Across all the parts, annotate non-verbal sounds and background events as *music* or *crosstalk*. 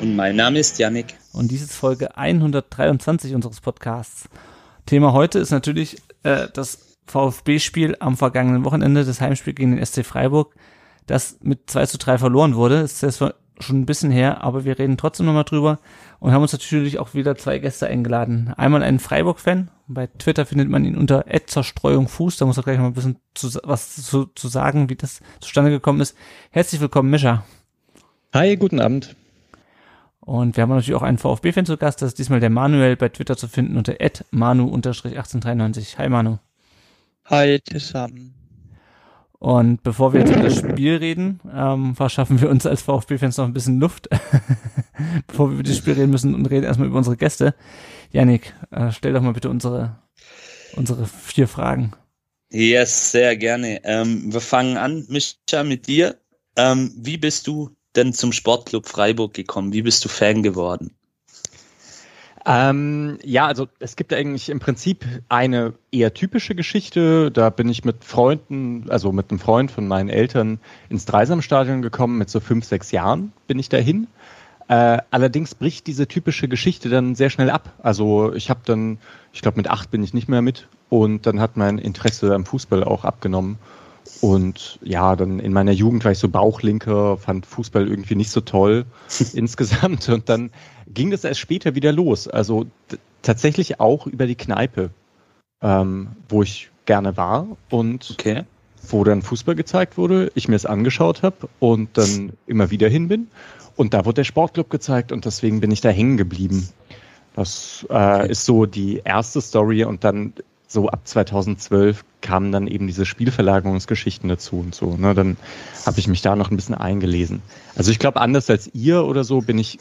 Und mein Name ist Yannick. Und dies ist Folge 123 unseres Podcasts. Thema heute ist natürlich äh, das VfB-Spiel am vergangenen Wochenende, das Heimspiel gegen den SC Freiburg, das mit 2 zu 3 verloren wurde. Das ist jetzt schon ein bisschen her, aber wir reden trotzdem nochmal drüber und haben uns natürlich auch wieder zwei Gäste eingeladen. Einmal einen Freiburg-Fan, bei Twitter findet man ihn unter Zerstreuung Fuß, da muss er gleich noch ein bisschen zu, was zu, zu sagen, wie das zustande gekommen ist. Herzlich willkommen, Mischa. Hi, guten Abend. Und wir haben natürlich auch einen VfB-Fan zu Gast, das ist diesmal der Manuel bei Twitter zu finden unter manu-1893. Hi Manu. Hi zusammen. Und bevor wir jetzt über das Spiel reden, ähm, verschaffen wir uns als VfB-Fans noch ein bisschen Luft, *laughs* bevor wir über das Spiel reden müssen und reden erstmal über unsere Gäste. Janik, äh, stell doch mal bitte unsere, unsere vier Fragen. Yes, sehr gerne. Ähm, wir fangen an, Mischa, mit dir. Ähm, wie bist du denn zum Sportclub Freiburg gekommen? Wie bist du Fan geworden? Ähm, ja, also es gibt eigentlich im Prinzip eine eher typische Geschichte. Da bin ich mit Freunden, also mit einem Freund von meinen Eltern ins Dreisamstadion gekommen. Mit so fünf, sechs Jahren bin ich dahin. Äh, allerdings bricht diese typische Geschichte dann sehr schnell ab. Also ich habe dann, ich glaube mit acht bin ich nicht mehr mit und dann hat mein Interesse am Fußball auch abgenommen. Und ja, dann in meiner Jugend war ich so Bauchlinker, fand Fußball irgendwie nicht so toll *laughs* insgesamt. Und dann ging das erst später wieder los. Also tatsächlich auch über die Kneipe, ähm, wo ich gerne war und okay. wo dann Fußball gezeigt wurde, ich mir es angeschaut habe und dann immer wieder hin bin. Und da wurde der Sportclub gezeigt und deswegen bin ich da hängen geblieben. Das äh, okay. ist so die erste Story und dann so ab 2012 kamen dann eben diese Spielverlagerungsgeschichten dazu und so. Ne? Dann habe ich mich da noch ein bisschen eingelesen. Also ich glaube, anders als ihr oder so bin ich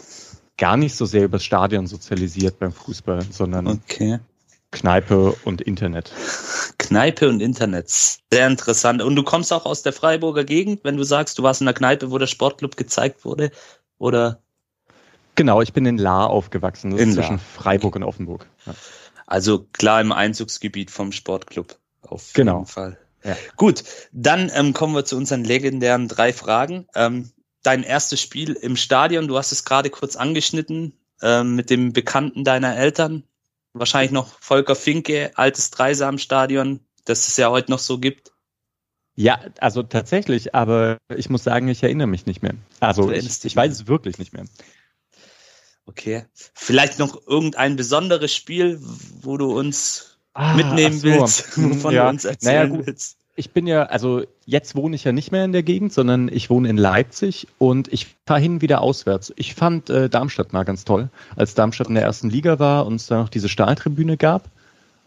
gar nicht so sehr übers Stadion sozialisiert beim Fußball, sondern okay. Kneipe und Internet. Kneipe und Internet. Sehr interessant. Und du kommst auch aus der Freiburger Gegend, wenn du sagst, du warst in der Kneipe, wo der Sportclub gezeigt wurde? Oder? Genau, ich bin in Lahr aufgewachsen. Das in ist zwischen. Freiburg und Offenburg. Ja. Also klar im Einzugsgebiet vom Sportclub. Auf genau. jeden Fall. Ja. Gut, dann ähm, kommen wir zu unseren legendären drei Fragen. Ähm, dein erstes Spiel im Stadion, du hast es gerade kurz angeschnitten, ähm, mit dem Bekannten deiner Eltern. Wahrscheinlich noch Volker Finke, altes Dreisamstadion, das es ja heute noch so gibt. Ja, also tatsächlich, aber ich muss sagen, ich erinnere mich nicht mehr. Also ich, ich weiß es wirklich nicht mehr. Okay. Vielleicht noch irgendein besonderes Spiel, wo du uns ah, mitnehmen so. willst, *laughs* wovon ja. du uns erzählen naja, gut. willst. Ich bin ja, also jetzt wohne ich ja nicht mehr in der Gegend, sondern ich wohne in Leipzig und ich fahre hin wieder auswärts. Ich fand äh, Darmstadt mal ganz toll, als Darmstadt in der ersten Liga war und es da noch diese Stahltribüne gab.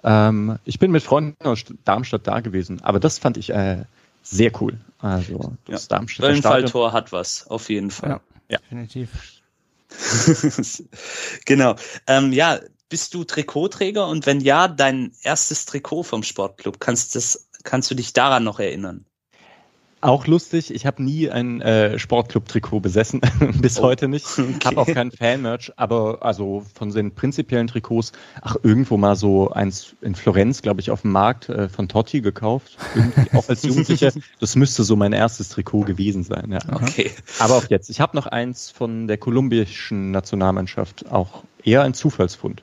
Ähm, ich bin mit Freunden aus Darmstadt da gewesen, aber das fand ich äh, sehr cool. Also das ja. Darmstädter Wellenfalltor hat was, auf jeden Fall. Ja, ja. definitiv. *laughs* genau. Ähm, ja, bist du Trikotträger und wenn ja, dein erstes Trikot vom Sportclub, kannst, das, kannst du dich daran noch erinnern? Auch lustig, ich habe nie ein äh, Sportclub-Trikot besessen, *laughs* bis oh. heute nicht. Okay. Habe auch kein Fan-Merch, aber also von den prinzipiellen Trikots, ach, irgendwo mal so eins in Florenz, glaube ich, auf dem Markt äh, von Totti gekauft. Irgendwie *laughs* auch als Jugendlicher. Das müsste so mein erstes Trikot gewesen sein, ja. Okay. Aber auch jetzt. Ich habe noch eins von der kolumbischen Nationalmannschaft, auch eher ein Zufallsfund.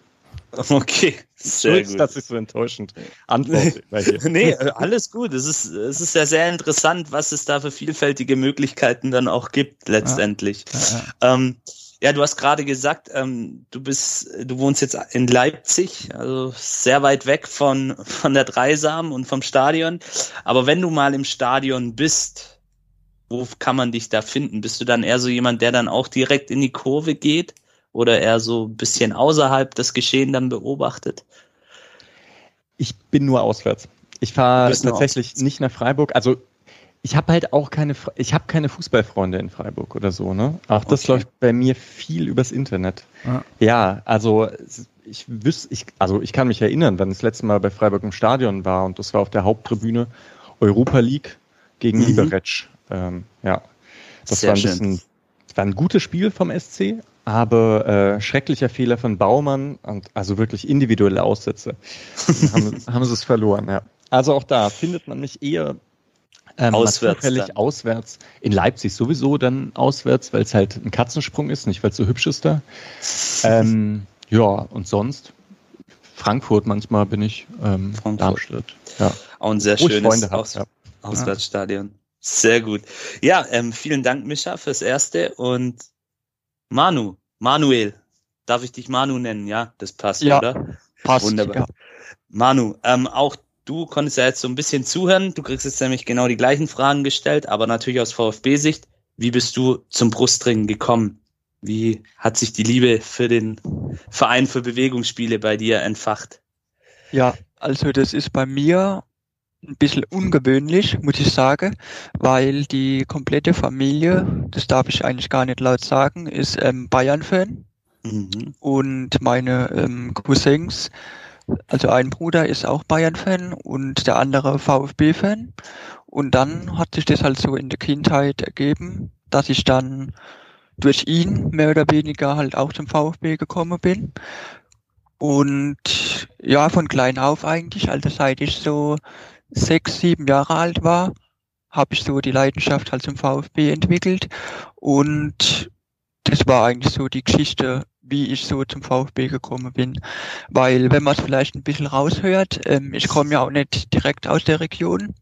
*laughs* Okay, sehr Schuld, gut. dass ich so enttäuschend antworte. *laughs* nee, alles gut. Es ist, es ist ja sehr interessant, was es da für vielfältige Möglichkeiten dann auch gibt, letztendlich. Ja, ja, ja. Ähm, ja du hast gerade gesagt, ähm, du bist, du wohnst jetzt in Leipzig, also sehr weit weg von, von der Dreisam und vom Stadion. Aber wenn du mal im Stadion bist, wo kann man dich da finden? Bist du dann eher so jemand, der dann auch direkt in die Kurve geht? Oder eher so ein bisschen außerhalb das Geschehen dann beobachtet? Ich bin nur auswärts. Ich fahre tatsächlich nicht nach Freiburg. Also ich habe halt auch keine, ich habe keine Fußballfreunde in Freiburg oder so, ne? Auch das Okay. läuft bei mir viel übers Internet. Ja. Ja, also ich wüsste, ich, also ich kann mich erinnern, wenn das letzte Mal bei Freiburg im Stadion war und das war auf der Haupttribüne Europa League gegen Mhm. Liberec. Ähm, ja, das Sehr war ein schön. bisschen, das war ein gutes Spiel vom SC, aber äh, schrecklicher Fehler von Baumann und also wirklich individuelle Aussätze. *laughs* Haben, haben sie es verloren, ja. Also auch da findet man mich eher ähm, Auswärts auswärts. In Leipzig sowieso dann auswärts, weil es halt ein Katzensprung ist, nicht weil es so hübsch ist da. *laughs* ähm, ja, und sonst Frankfurt manchmal bin ich, ähm, Frankfurt. Darmstadt. Ja. Auch ein sehr Wo schönes hab, Aus ja. Auswärtsstadion. Sehr gut. Ja, ähm, vielen Dank, Mischa, fürs Erste. Und Manu, Manuel, darf ich dich Manu nennen? Ja, das passt, Ja. oder? Passt. Wunderbar. Ja. Manu, ähm, auch du konntest ja jetzt so ein bisschen zuhören. Du kriegst jetzt nämlich genau die gleichen Fragen gestellt, aber natürlich aus VfB-Sicht. Wie bist du zum Brustringen gekommen? Wie hat sich die Liebe für den Verein für Bewegungsspiele bei dir entfacht? ja, also das ist bei mir ein bisschen ungewöhnlich, muss ich sagen, weil die komplette Familie, das darf ich eigentlich gar nicht laut sagen, ist ähm, Bayern-Fan Mhm. und meine ähm, Cousins, also ein Bruder ist auch Bayern-Fan und der andere VfB-Fan. Und dann hat sich das halt so in der Kindheit ergeben, dass ich dann durch ihn mehr oder weniger halt auch zum VfB gekommen bin. Und ja, von klein auf eigentlich, also seit ich so sechs, sieben Jahre alt war, habe ich so die Leidenschaft halt zum VfB entwickelt. Und das war eigentlich so die Geschichte, wie ich so zum VfB gekommen bin. Weil, wenn man es vielleicht ein bisschen raushört, ähm, ich komme ja auch nicht direkt aus der Region,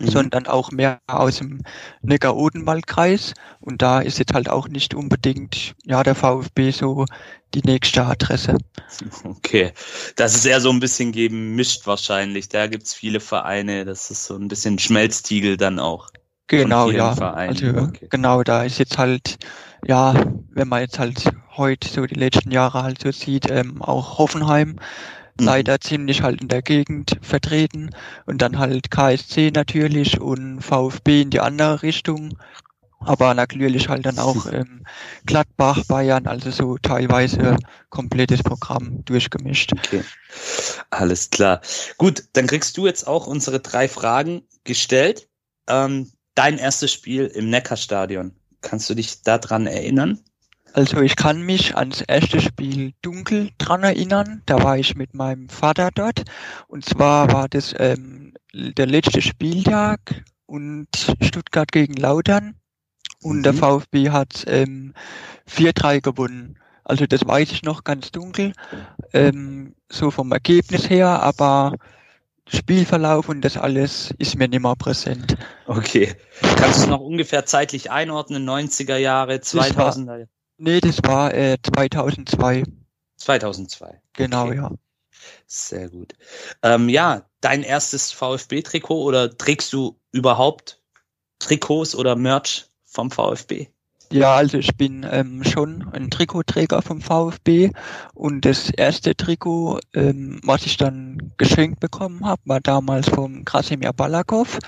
Mhm. sondern auch mehr aus dem Neckar-Odenwald-Kreis. Und da ist jetzt halt auch nicht unbedingt, ja, der VfB so die nächste Adresse. *laughs* Okay, das ist eher so ein bisschen gemischt wahrscheinlich. Da gibt's viele Vereine, das ist so ein bisschen Schmelztiegel dann auch. Genau, ja. Vereinen, Also okay. genau, da ist jetzt halt, ja, wenn man jetzt halt heute so die letzten Jahre halt so sieht, ähm, auch Hoffenheim Mhm. leider ziemlich halt in der Gegend vertreten und dann halt KSC natürlich und VfB in die andere Richtung. Aber natürlich halt dann auch ähm, Gladbach, Bayern, also so teilweise komplettes Programm durchgemischt. Okay, alles klar. Gut, dann kriegst du jetzt auch unsere drei Fragen gestellt. Ähm, dein erstes Spiel im Neckarstadion. Kannst du dich daran erinnern? Also ich kann mich ans erste Spiel dunkel dran erinnern. Da war ich mit meinem Vater dort. Und zwar war das ähm, der letzte Spieltag und Stuttgart gegen Lautern. Und der Mhm. VfB hat ähm, 4-3 gewonnen. Also das weiß ich noch ganz dunkel, ähm, so vom Ergebnis her, aber Spielverlauf und das alles ist mir nicht mehr präsent. Okay. Kannst du es noch ungefähr zeitlich einordnen? 90er Jahre, war- 2000er Jahre? Nee, das war äh, 2002. 2002. Genau, Okay. ja. Sehr gut. Ähm, ja, dein erstes VfB-Trikot oder trägst du überhaupt Trikots oder Merch vom VfB? Ja, also ich bin ähm, schon ein Trikotträger vom VfB und das erste Trikot, ähm, was ich dann geschenkt bekommen habe, war damals vom Krasimir Balakov.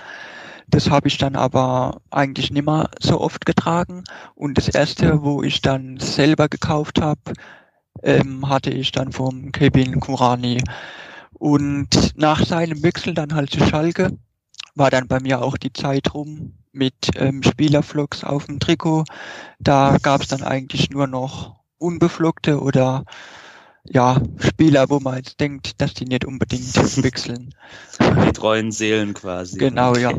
Das habe ich dann aber eigentlich nicht mehr so oft getragen und das erste, wo ich dann selber gekauft habe, ähm, hatte ich dann vom Kevin Kurani. Und nach seinem Wechsel dann halt zu Schalke war dann bei mir auch die Zeit rum mit ähm, Spielerflocks auf dem Trikot. Da gab es dann eigentlich nur noch unbeflockte oder ja, Spieler, wo man jetzt denkt, dass die nicht unbedingt *laughs* wechseln. Die treuen Seelen quasi. Genau, ja.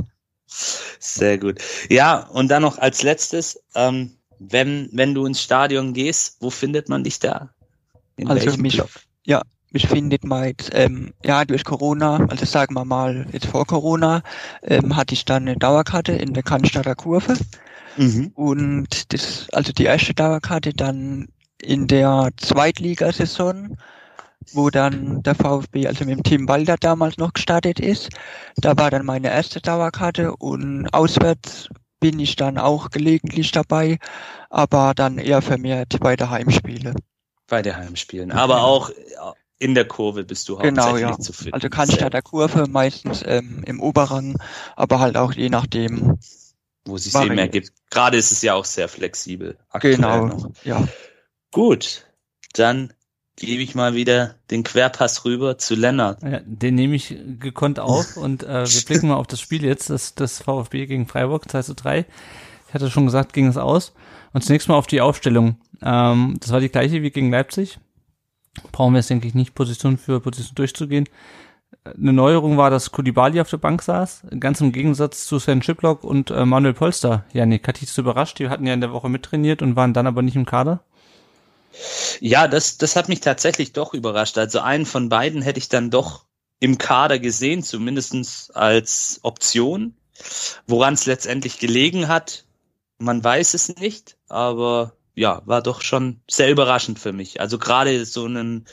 Sehr gut. Ja, und dann noch als letztes, ähm, wenn, wenn du ins Stadion gehst, wo findet man dich da? In Also mich, ja, mich findet man jetzt, ähm, ja, durch Corona, also sagen wir mal, jetzt vor Corona, ähm, hatte ich dann eine Dauerkarte in der Cannstatter Kurve. Mhm. Und das, also die erste Dauerkarte dann in der Zweitligasaison, wo dann der VfB, also mit dem Team Walder damals noch gestartet ist. Da war dann meine erste Dauerkarte und auswärts bin ich dann auch gelegentlich dabei, aber dann eher vermehrt bei der Heimspiele. Bei der Heimspielen. Aber auch äh, in der Kurve bist du Genau, hauptsächlich ja. zu finden. Also Cannstatter der Kurve meistens ähm, im Oberrang, aber halt auch je nachdem. wo es sich eben ergibt. Gerade ist es ja auch sehr flexibel. aktuell Genau, noch. ja. Gut, dann gebe ich mal wieder den Querpass rüber zu Lennart. Ja, den nehme ich gekonnt auf *laughs* und äh, wir blicken mal auf das Spiel jetzt, das, das VfB gegen Freiburg, 2 zu 3. Ich hatte schon gesagt, ging es aus. Und zunächst mal auf die Aufstellung. Ähm, das war die gleiche wie gegen Leipzig. Brauchen wir jetzt, denke ich, nicht Position für Position durchzugehen. Eine Neuerung war, dass Kulibali auf der Bank saß, ganz im Gegensatz zu Sven Schiplock und äh, Manuel Polster. Hat dich das überrascht? Die hatten ja in der Woche mittrainiert und waren dann aber nicht im Kader. Ja, das, das hat mich tatsächlich doch überrascht. Also einen von beiden hätte ich dann doch im Kader gesehen, zumindestens als Option. Woran es letztendlich gelegen hat, man weiß es nicht, aber ja, war doch schon sehr überraschend für mich. Also gerade so einen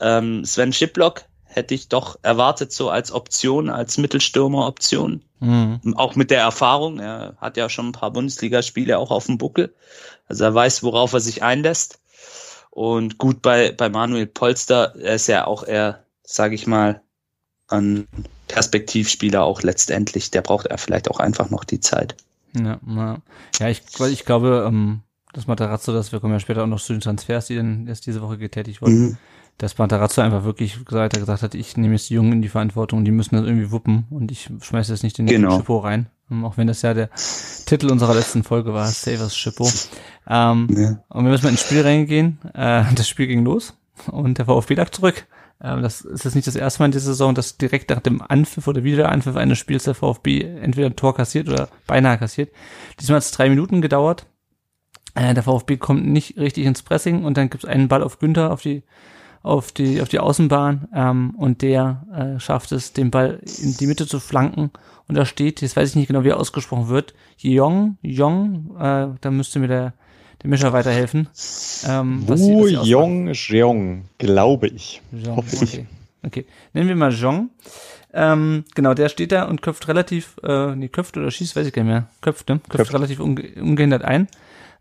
ähm, Sven Schiplock hätte ich doch erwartet, so als Option, als Mittelstürmer-Option. Mhm. Auch mit der Erfahrung. Er hat ja schon ein paar Bundesligaspiele auch auf dem Buckel. Also er weiß, worauf er sich einlässt. Und gut bei, bei Manuel Polster, er ist ja auch eher, sage ich mal, ein Perspektivspieler auch letztendlich. Der braucht er vielleicht auch einfach noch die Zeit. Ja, ja. ja ich, weil ich glaube, ähm, das Matarazzo, das wir kommen ja später auch noch zu den Transfers, die dann erst diese Woche getätigt wurden, Mhm. dass Matarazzo einfach wirklich gesagt, er gesagt hat, ich nehme jetzt die Jungen in die Verantwortung und die müssen das irgendwie wuppen und ich schmeiße jetzt nicht den Genau. Schippo rein. Ähm, Auch wenn das ja der Titel unserer letzten Folge war, Savers Schippo. Ähm, Ja. Und wir müssen mal ins Spiel reingehen. Äh, das Spiel ging los und der VfB lag zurück. Ähm, das ist jetzt nicht das erste Mal in dieser Saison, dass direkt nach dem Anpfiff oder Wiederanpfiff eines Spiels der VfB entweder ein Tor kassiert oder beinahe kassiert. Diesmal hat es drei Minuten gedauert. Äh, der VfB kommt nicht richtig ins Pressing und dann gibt es einen Ball auf Günther auf die auf die auf die Außenbahn ähm, und der äh, schafft es, den Ball in die Mitte zu flanken und da steht, jetzt weiß ich nicht genau, wie er ausgesprochen wird, Jong, Jong, äh, da müsste mir der der Mischer weiterhelfen. Ähm, was sie- Wu was sie aussprachen. Yong Jeong, glaube ich. Jean, Hoffe ich. okay. okay. Nennen wir mal Jean. Ähm, genau, der steht da und köpft relativ, äh, nee, köpft oder schießt, weiß ich gar nicht mehr. Köpft, ne? Köpft, Köpft. relativ unge ungehindert ein.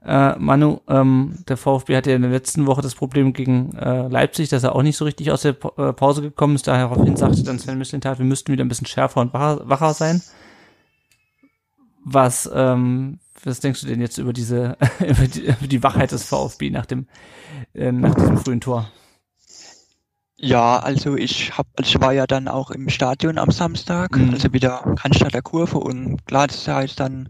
Äh, Manu, ähm, der VfB hatte ja in der letzten Woche das Problem gegen äh, Leipzig, dass er auch nicht so richtig aus der Pa- äh, Pause gekommen ist. Daraufhin sagte dann Sven Mislintat, wir müssten wieder ein bisschen schärfer und wacher, wacher sein. Was, ähm, was denkst du denn jetzt über diese, *laughs* über die, über die Wachheit des VfB nach dem, äh, nach diesem frühen Tor? Ja, also ich hab, also ich war ja dann auch im Stadion am Samstag, Mhm. also wieder Cannstatter Kurve und klar, das heißt dann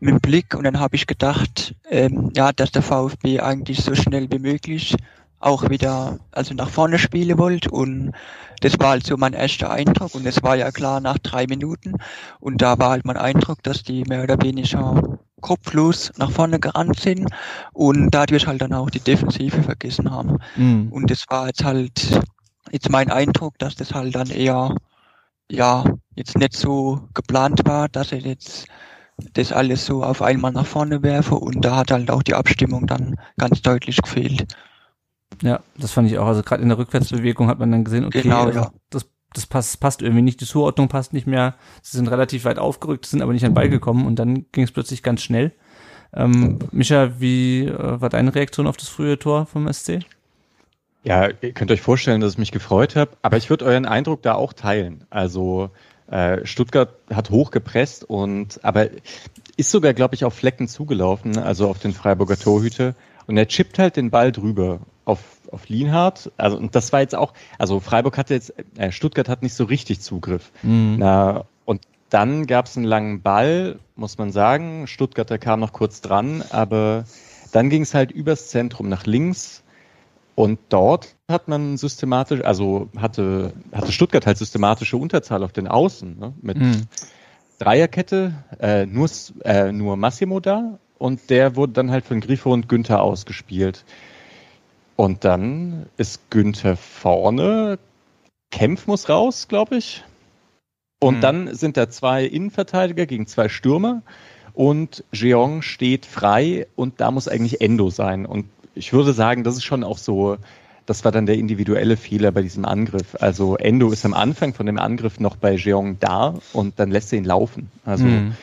mit dem Blick und dann habe ich gedacht, ähm, ja, dass der VfB eigentlich so schnell wie möglich auch wieder also nach vorne spielen wollte und das war halt so mein erster Eindruck und es war ja klar nach drei Minuten und da war halt mein Eindruck, dass die mehr oder weniger kopflos nach vorne gerannt sind und dadurch halt dann auch die Defensive vergessen haben. Mhm. Und das war jetzt halt jetzt mein Eindruck, dass das halt dann eher, ja, jetzt nicht so geplant war, dass er jetzt das alles so auf einmal nach vorne werfe und da hat halt auch die Abstimmung dann ganz deutlich gefehlt. Ja, das fand ich auch. Also gerade in der Rückwärtsbewegung hat man dann gesehen, okay, Genau, also ja. das, das passt, passt irgendwie nicht, die Zuordnung passt nicht mehr. Sie sind relativ weit aufgerückt, sind aber nicht an den Ball gekommen und dann ging es plötzlich ganz schnell. Ähm, Micha, wie äh, war deine Reaktion auf das frühe Tor vom SC? Ja, ihr könnt euch vorstellen, dass ich mich gefreut habe, aber ich würde euren Eindruck da auch teilen. Also Stuttgart hat hochgepresst und aber ist sogar, glaube ich, auf Flecken zugelaufen, also auf den Freiburger Torhüter. Und er chippt halt den Ball drüber auf, auf Lienhardt. Also, und das war jetzt auch, also Freiburg hatte jetzt, äh, Stuttgart hat nicht so richtig Zugriff. Mhm. Na, und dann gab es einen langen Ball, muss man sagen. Stuttgarter kam noch kurz dran, aber dann ging es halt übers Zentrum nach links. Und dort hat man systematisch, also hatte, hatte Stuttgart halt systematische Unterzahl auf den Außen, ne? mit Mhm. Dreierkette, äh, nur, äh, nur Massimo da und der wurde dann halt von Grifo und Günther ausgespielt. Und dann ist Günther vorne, Kempf muss raus, glaube ich. Und Mhm. dann sind da zwei Innenverteidiger gegen zwei Stürmer und Jeong steht frei und da muss eigentlich Endo sein. Und ich würde sagen, das ist schon auch so, das war dann der individuelle Fehler bei diesem Angriff. Also Endo ist am Anfang von dem Angriff noch bei Jeong da und dann lässt er ihn laufen. Also Mhm.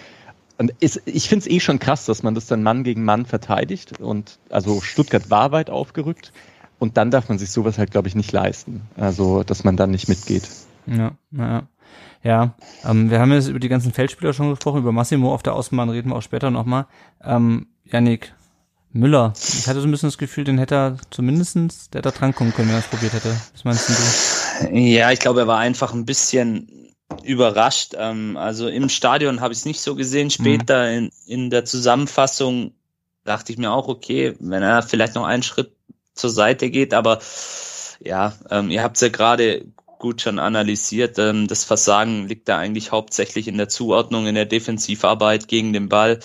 und ist, ich finde es eh schon krass, dass man das dann Mann gegen Mann verteidigt. Und also Stuttgart war weit aufgerückt, Und dann darf man sich sowas halt, glaube ich, nicht leisten. Also, dass man dann nicht mitgeht. Ja, naja. Ja, ähm, wir haben jetzt über die ganzen Feldspieler schon gesprochen, über Massimo auf der Außenbahn reden wir auch später nochmal. Ähm, Yannick Müller, ich hatte so ein bisschen das Gefühl, den hätte er zumindestens, der hätte dran kommen können, wenn er es probiert hätte. Was meinst du? Ja, ich glaube, er war einfach ein bisschen überrascht. Ähm, also im Stadion habe ich es nicht so gesehen. Später mhm. in, in der Zusammenfassung dachte ich mir auch, okay, wenn er vielleicht noch einen Schritt zur Seite geht, aber ja, ähm, ihr habt es ja gerade gut schon analysiert. Ähm, das Versagen liegt da eigentlich hauptsächlich in der Zuordnung, in der Defensivarbeit gegen den Ball.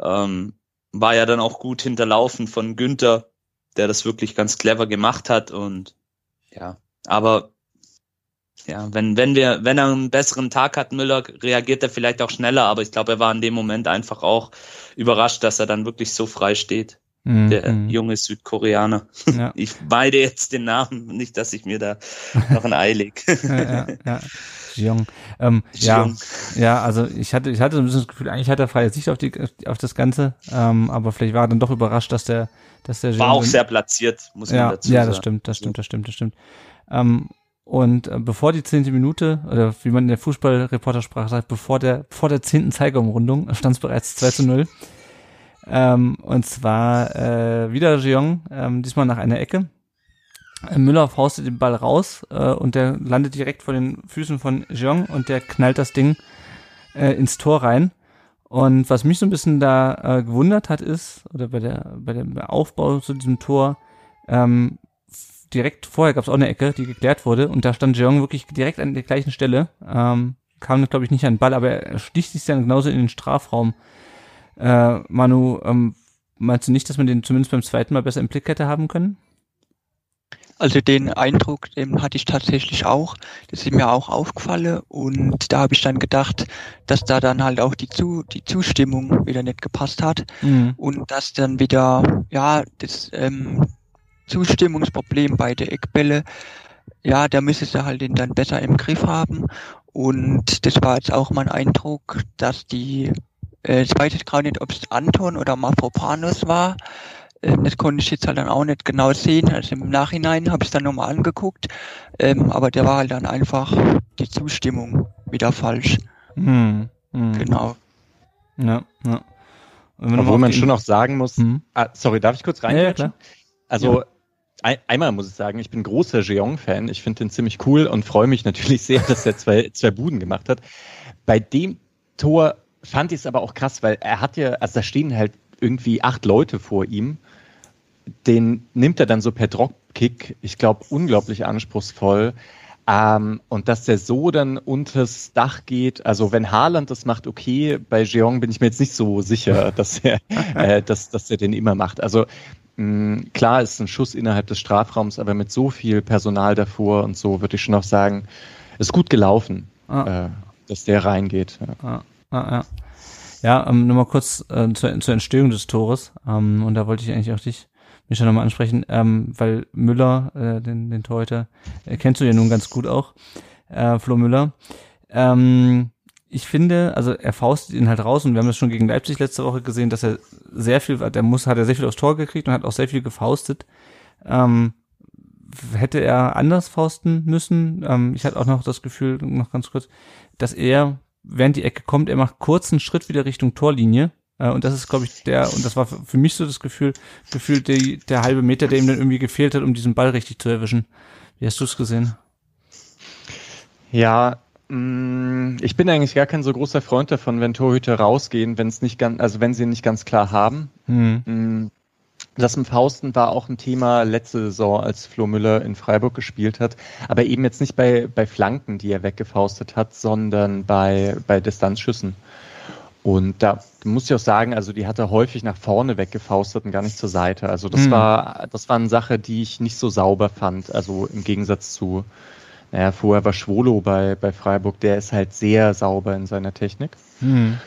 Ähm, war ja dann auch gut hinterlaufen von Günther, der das wirklich ganz clever gemacht hat und ja, aber ja, wenn, wenn wir, wenn er einen besseren Tag hat, Müller, reagiert er vielleicht auch schneller, aber ich glaube, er war in dem Moment einfach auch überrascht, dass er dann wirklich so frei steht. Mhm. Der mhm. junge Südkoreaner. Ja. *laughs* Ich meide jetzt den Namen, nicht, dass ich mir da *laughs* noch ein Ei leg. ja, ja, ja. Jung. Ähm, ja, ja, also ich hatte, ich hatte so ein bisschen das Gefühl, eigentlich hat er freie Sicht auf die, auf das Ganze, ähm, aber vielleicht war er dann doch überrascht, dass der, dass der war auch sehr platziert, muss ja, man dazu sagen. Ja, das stimmt, das stimmt, das stimmt, das stimmt. Ähm, und äh, bevor die zehnte Minute, oder wie man in der Fußballreportersprache sagt, bevor der, vor der zehnten Zeigerumrundung stand es bereits 2 zu 0. Ähm, und zwar äh, wieder Jeong, ähm, diesmal nach einer Ecke. Äh, Müller faustet den Ball raus äh, und der landet direkt vor den Füßen von Jeong und der knallt das Ding äh, ins Tor rein. Und was mich so ein bisschen da äh, gewundert hat, ist, oder bei der bei dem Aufbau zu diesem Tor, ähm, direkt vorher gab es auch eine Ecke, die geklärt wurde und da stand Jeong wirklich direkt an der gleichen Stelle. Ähm, kam, glaube ich, nicht an den Ball, aber er sticht sich dann genauso in den Strafraum äh, Manu, ähm, meinst du nicht, dass man den zumindest beim zweiten Mal besser im Blick hätte haben können? Also den Eindruck den hatte ich tatsächlich auch. Das ist mir auch aufgefallen und da habe ich dann gedacht, dass da dann halt auch die, Zu die Zustimmung wieder nicht gepasst hat mhm. und dass dann wieder ja das ähm, Zustimmungsproblem bei der Eckbälle, ja, da müsste sie halt den dann besser im Griff haben und das war jetzt auch mein Eindruck, dass die äh, ich weiß jetzt gerade nicht, ob es Anton oder Mafropanus war. Ähm, das konnte ich jetzt halt dann auch nicht genau sehen. Also im Nachhinein habe ich es dann nochmal angeguckt. Ähm, aber der war halt dann einfach die Zustimmung wieder falsch. Hm, hm. Genau. Ja, ja. Obwohl man schon auch sagen muss, hm. ah, sorry, darf ich kurz rein? Ja, klar. Also ja. Ein, einmal muss ich sagen, ich bin großer Jeong-Fan. Ich finde den ziemlich cool und freue mich natürlich *laughs* sehr, dass er zwei, zwei Buden gemacht hat. Bei dem Tor fand ich es aber auch krass, weil er hat ja, also da stehen halt irgendwie acht Leute vor ihm. Den nimmt er dann so per Dropkick, ich glaube, unglaublich anspruchsvoll. Ähm, und dass der so dann unters Dach geht, also wenn Haaland das macht, okay, bei Jeong bin ich mir jetzt nicht so sicher, *laughs* dass er, äh, dass, dass er den immer macht. Also mh, klar ist ein Schuss innerhalb des Strafraums, aber mit so viel Personal davor und so würde ich schon auch sagen, ist gut gelaufen, ah. äh, dass der reingeht. Ja. Ah. Ah, ja. Ja, ähm, nochmal kurz äh, zur, zur Entstehung des Tores. Ähm, und da wollte ich eigentlich auch dich, mich schon nochmal ansprechen, ähm, weil Müller, äh, den, den Torhüter, äh, kennst du ja nun ganz gut auch, äh, Flo Müller. Ähm, ich finde, also er faustet ihn halt raus und wir haben das schon gegen Leipzig letzte Woche gesehen, dass er sehr viel, der muss, hat er sehr viel aufs Tor gekriegt und hat auch sehr viel gefaustet. Ähm, hätte er anders fausten müssen. Ähm, ich hatte auch noch das Gefühl, noch ganz kurz, dass er während die Ecke kommt, er macht kurzen Schritt wieder Richtung Torlinie. Äh, und das ist, glaube ich, der, und das war für mich so das Gefühl, gefühlt der, der halbe Meter, der ihm dann irgendwie gefehlt hat, um diesen Ball richtig zu erwischen. Wie hast du es gesehen? Ja, mm, ich bin eigentlich gar kein so großer Freund davon, wenn Torhüter rausgehen, wenn es nicht ganz, also wenn sie nicht ganz klar haben. Mhm. Das mit Fausten war auch ein Thema letzte Saison, als Flo Müller in Freiburg gespielt hat. Aber eben jetzt nicht bei, bei Flanken, die er weggefaustet hat, sondern bei, bei Distanzschüssen. Und da muss ich auch sagen, also die hat er häufig nach vorne weggefaustet und gar nicht zur Seite. Also das mhm. war, das war eine Sache, die ich nicht so sauber fand. Also im Gegensatz zu, naja, vorher war Schwolo bei, bei Freiburg, der ist halt sehr sauber in seiner Technik. Mhm.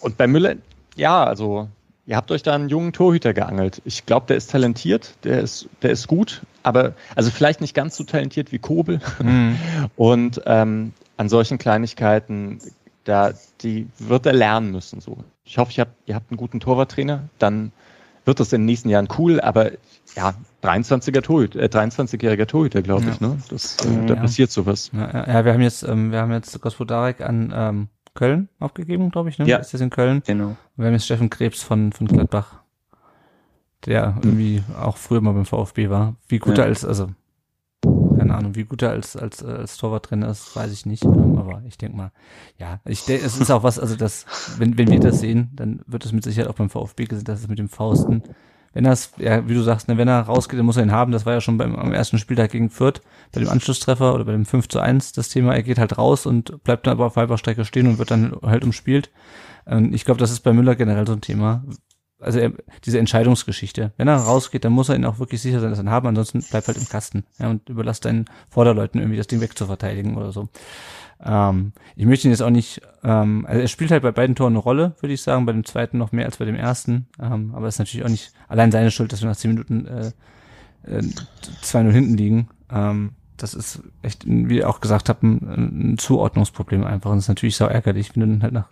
Und bei Müller, ja, also Ihr habt euch da einen jungen Torhüter geangelt. Ich glaube, der ist talentiert, der ist, der ist gut, aber also vielleicht nicht ganz so talentiert wie Kobel. Mhm. *laughs* Und ähm, an solchen Kleinigkeiten, da die wird er lernen müssen. So, ich hoffe, ich hab, ihr habt einen guten Torwarttrainer. Dann wird das in den nächsten Jahren cool, aber ja, 23er Torhüter, äh, 23-jähriger Torhüter, glaube Ja. ich, ne? Das, äh, da Ja. passiert sowas. Ja, ja, ja, wir haben jetzt, ähm, wir haben jetzt Gospodarek an ähm, Köln aufgegeben, glaube ich, ne? Ja. Ist das in Köln? Genau. Wir haben jetzt Steffen Krebs von, von Gladbach, der irgendwie auch früher mal beim VfB war. Wie gut Ja. er als, also, keine Ahnung, wie gut er als, als, äh, als Torwarttrainer ist, weiß ich nicht. Ähm, Aber ich denke mal, ja, ich denke, es ist auch was, also das, wenn, wenn wir das sehen, dann wird es mit Sicherheit auch beim VfB gesehen, dass es mit dem Fausten, wenn er ja, wie du sagst, ne, wenn er rausgeht, dann muss er ihn haben. Das war ja schon beim am ersten Spieltag gegen Fürth, bei dem Anschlusstreffer oder bei dem 5 zu 1 das Thema, er geht halt raus und bleibt dann aber auf halber Strecke stehen und wird dann halt umspielt. Ähm, Ich glaube, das ist bei Müller generell so ein Thema. Also er, diese Entscheidungsgeschichte. Wenn er rausgeht, dann muss er ihn auch wirklich sicher sein, dass er ihn haben, ansonsten bleibt halt im Kasten. Ja, und überlasst deinen Vorderleuten irgendwie das Ding wegzuverteidigen oder so. Ähm, ich möchte ihn jetzt auch nicht, ähm, also er spielt halt bei beiden Toren eine Rolle, würde ich sagen, bei dem zweiten noch mehr als bei dem ersten. Ähm, aber es ist natürlich auch nicht allein seine Schuld, dass wir nach zehn Minuten äh, äh, 2-0 hinten liegen. Ähm, das ist echt, wie ihr auch gesagt habt, ein, ein Zuordnungsproblem einfach. Und das ist natürlich sau ärgerlich, wenn du dann halt nach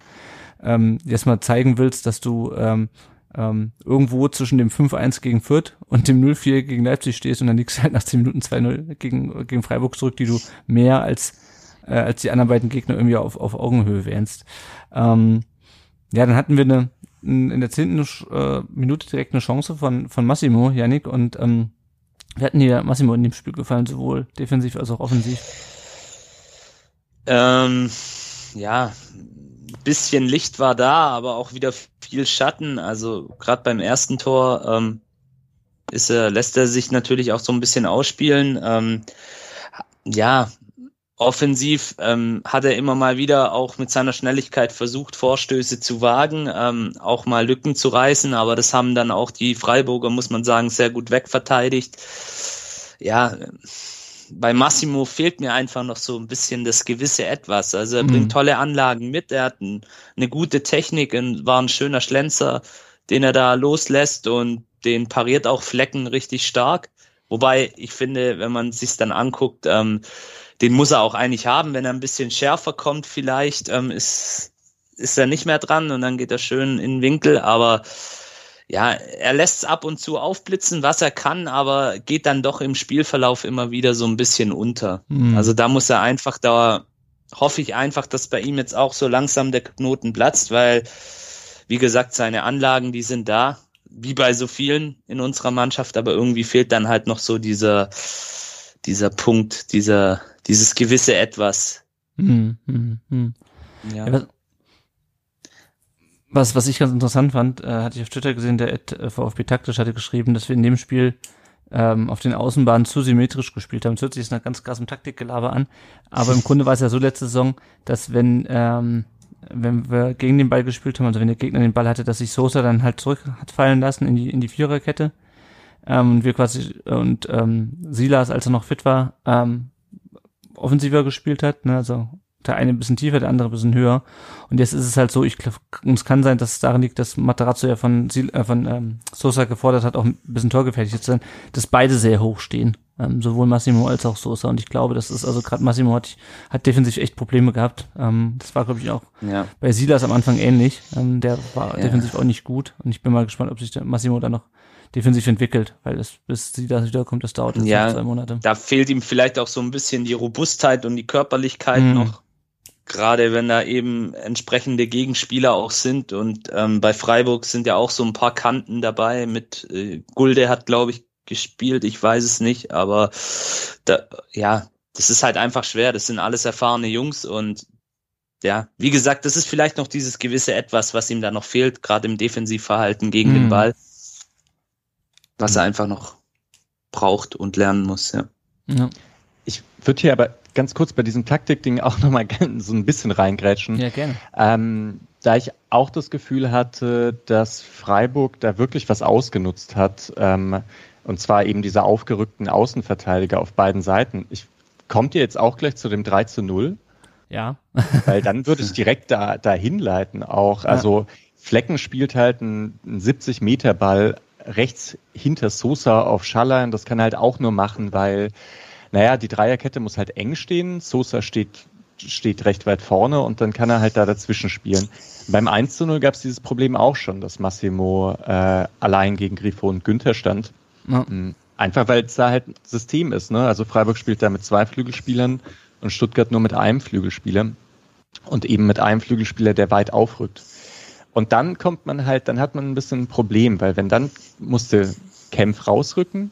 ähm, jetzt mal zeigen willst, dass du ähm, ähm, irgendwo zwischen dem 5-1 gegen Fürth und dem 0-4 gegen Leipzig stehst und dann liegst du halt nach 10 Minuten 2-0 gegen, gegen Freiburg zurück, die du mehr als, äh, als die anderen beiden Gegner irgendwie auf, auf Augenhöhe wähnst. Ähm, ja, dann hatten wir eine, in der zehnten äh, Minute direkt eine Chance von, von Massimo, Yannick, und ähm, wir hatten hier Massimo in dem Spiel gefallen, sowohl defensiv als auch offensiv. Ähm, ja, bisschen Licht war da, aber auch wieder viel Schatten. Also gerade beim ersten Tor ähm, ist er, lässt er sich natürlich auch so ein bisschen ausspielen. Ähm, ja, offensiv ähm, hat er immer mal wieder auch mit seiner Schnelligkeit versucht, Vorstöße zu wagen, ähm, auch mal Lücken zu reißen, aber das haben dann auch die Freiburger, muss man sagen, sehr gut wegverteidigt. Ja, bei Massimo fehlt mir einfach noch so ein bisschen das gewisse Etwas. Also er Mhm. bringt tolle Anlagen mit, er hat ein, eine gute Technik, und war ein schöner Schlenzer, den er da loslässt und den pariert auch Flecken richtig stark. Wobei ich finde, wenn man sich dann anguckt, ähm, den muss er auch eigentlich haben, wenn er ein bisschen schärfer kommt vielleicht, ähm, ist, ist er nicht mehr dran und dann geht er schön in den Winkel, aber ja, er lässt es ab und zu aufblitzen, was er kann, aber geht dann doch im Spielverlauf immer wieder so ein bisschen unter. Mhm. Also da muss er einfach, da hoffe ich einfach, dass bei ihm jetzt auch so langsam der Knoten platzt, weil, wie gesagt, seine Anlagen, die sind da, wie bei so vielen in unserer Mannschaft, aber irgendwie fehlt dann halt noch so dieser, dieser Punkt, dieser, dieses gewisse Etwas. Mhm. Mhm. Mhm. Ja. Ja, was, was, was ich ganz interessant fand, äh, hatte ich auf Twitter gesehen, der Ed, äh, VfB taktisch hatte geschrieben, dass wir in dem Spiel ähm, auf den Außenbahnen zu symmetrisch gespielt haben. Das hört sich jetzt nach ganz krassem Taktikgelaber an, aber im Grunde war es ja so letzte Saison, dass wenn ähm, wenn wir gegen den Ball gespielt haben, also wenn der Gegner den Ball hatte, dass sich Sosa dann halt zurück hat fallen lassen in die in die Viererkette ähm, und wir quasi und ähm, Silas, als er noch fit war, ähm, offensiver gespielt hat, ne, also der eine ein bisschen tiefer, der andere ein bisschen höher. Und jetzt ist es halt so, ich glaube, es kann sein, dass es daran liegt, dass Materazzo ja von, äh, von ähm, Sosa gefordert hat, auch ein bisschen torgefährlich zu sein, dass beide sehr hoch stehen. Ähm, sowohl Massimo als auch Sosa. Und ich glaube, das ist also gerade Massimo hat, hat defensiv echt Probleme gehabt. Ähm, das war, glaube ich, auch ja. bei Silas am Anfang ähnlich. Ähm, der war Ja. defensiv auch nicht gut. Und ich bin mal gespannt, ob sich der Massimo da noch defensiv entwickelt, weil das, bis Silas wiederkommt, das dauert jetzt Ja. zwei Monate. da fehlt ihm vielleicht auch so ein bisschen die Robustheit und die Körperlichkeit Mhm. noch. Gerade wenn da eben entsprechende Gegenspieler auch sind. Und ähm, bei Freiburg sind ja auch so ein paar Kanten dabei. Mit äh, Gulde hat, glaube ich, gespielt. Ich weiß es nicht. Aber da, ja, das ist halt einfach schwer. Das sind alles erfahrene Jungs. Und ja, wie gesagt, das ist vielleicht noch dieses gewisse Etwas, was ihm da noch fehlt, gerade im Defensivverhalten gegen Mhm. den Ball. Was er einfach noch braucht und lernen muss, ja. Ja, Ich würde hier aber ganz kurz bei diesem Taktikding auch nochmal *laughs* so ein bisschen reingrätschen. ja gerne. Ähm, da ich auch das Gefühl hatte, dass Freiburg da wirklich was ausgenutzt hat, ähm, und zwar eben diese aufgerückten Außenverteidiger auf beiden Seiten. Ich kommt ihr jetzt auch gleich zu dem 3 zu 0? Ja. *laughs* Weil dann würde ich direkt da, da hinleiten auch. Also Flecken spielt halt einen, einen 70 Meter Ball rechts hinter Sosa auf Schallein. Das kann halt auch nur machen, weil, naja, die Dreierkette muss halt eng stehen. Sosa steht steht recht weit vorne und dann kann er halt da dazwischen spielen. Beim 1 zu 0 gab es dieses Problem auch schon, dass Massimo äh, allein gegen Grifo und Günther stand. Ja. Mhm. Einfach weil es da halt ein System ist. Ne? Also Freiburg spielt da mit zwei Flügelspielern und Stuttgart nur mit einem Flügelspieler. Und eben mit einem Flügelspieler, der weit aufrückt. Und dann kommt man halt, dann hat man ein bisschen ein Problem, weil wenn dann musste Kempf rausrücken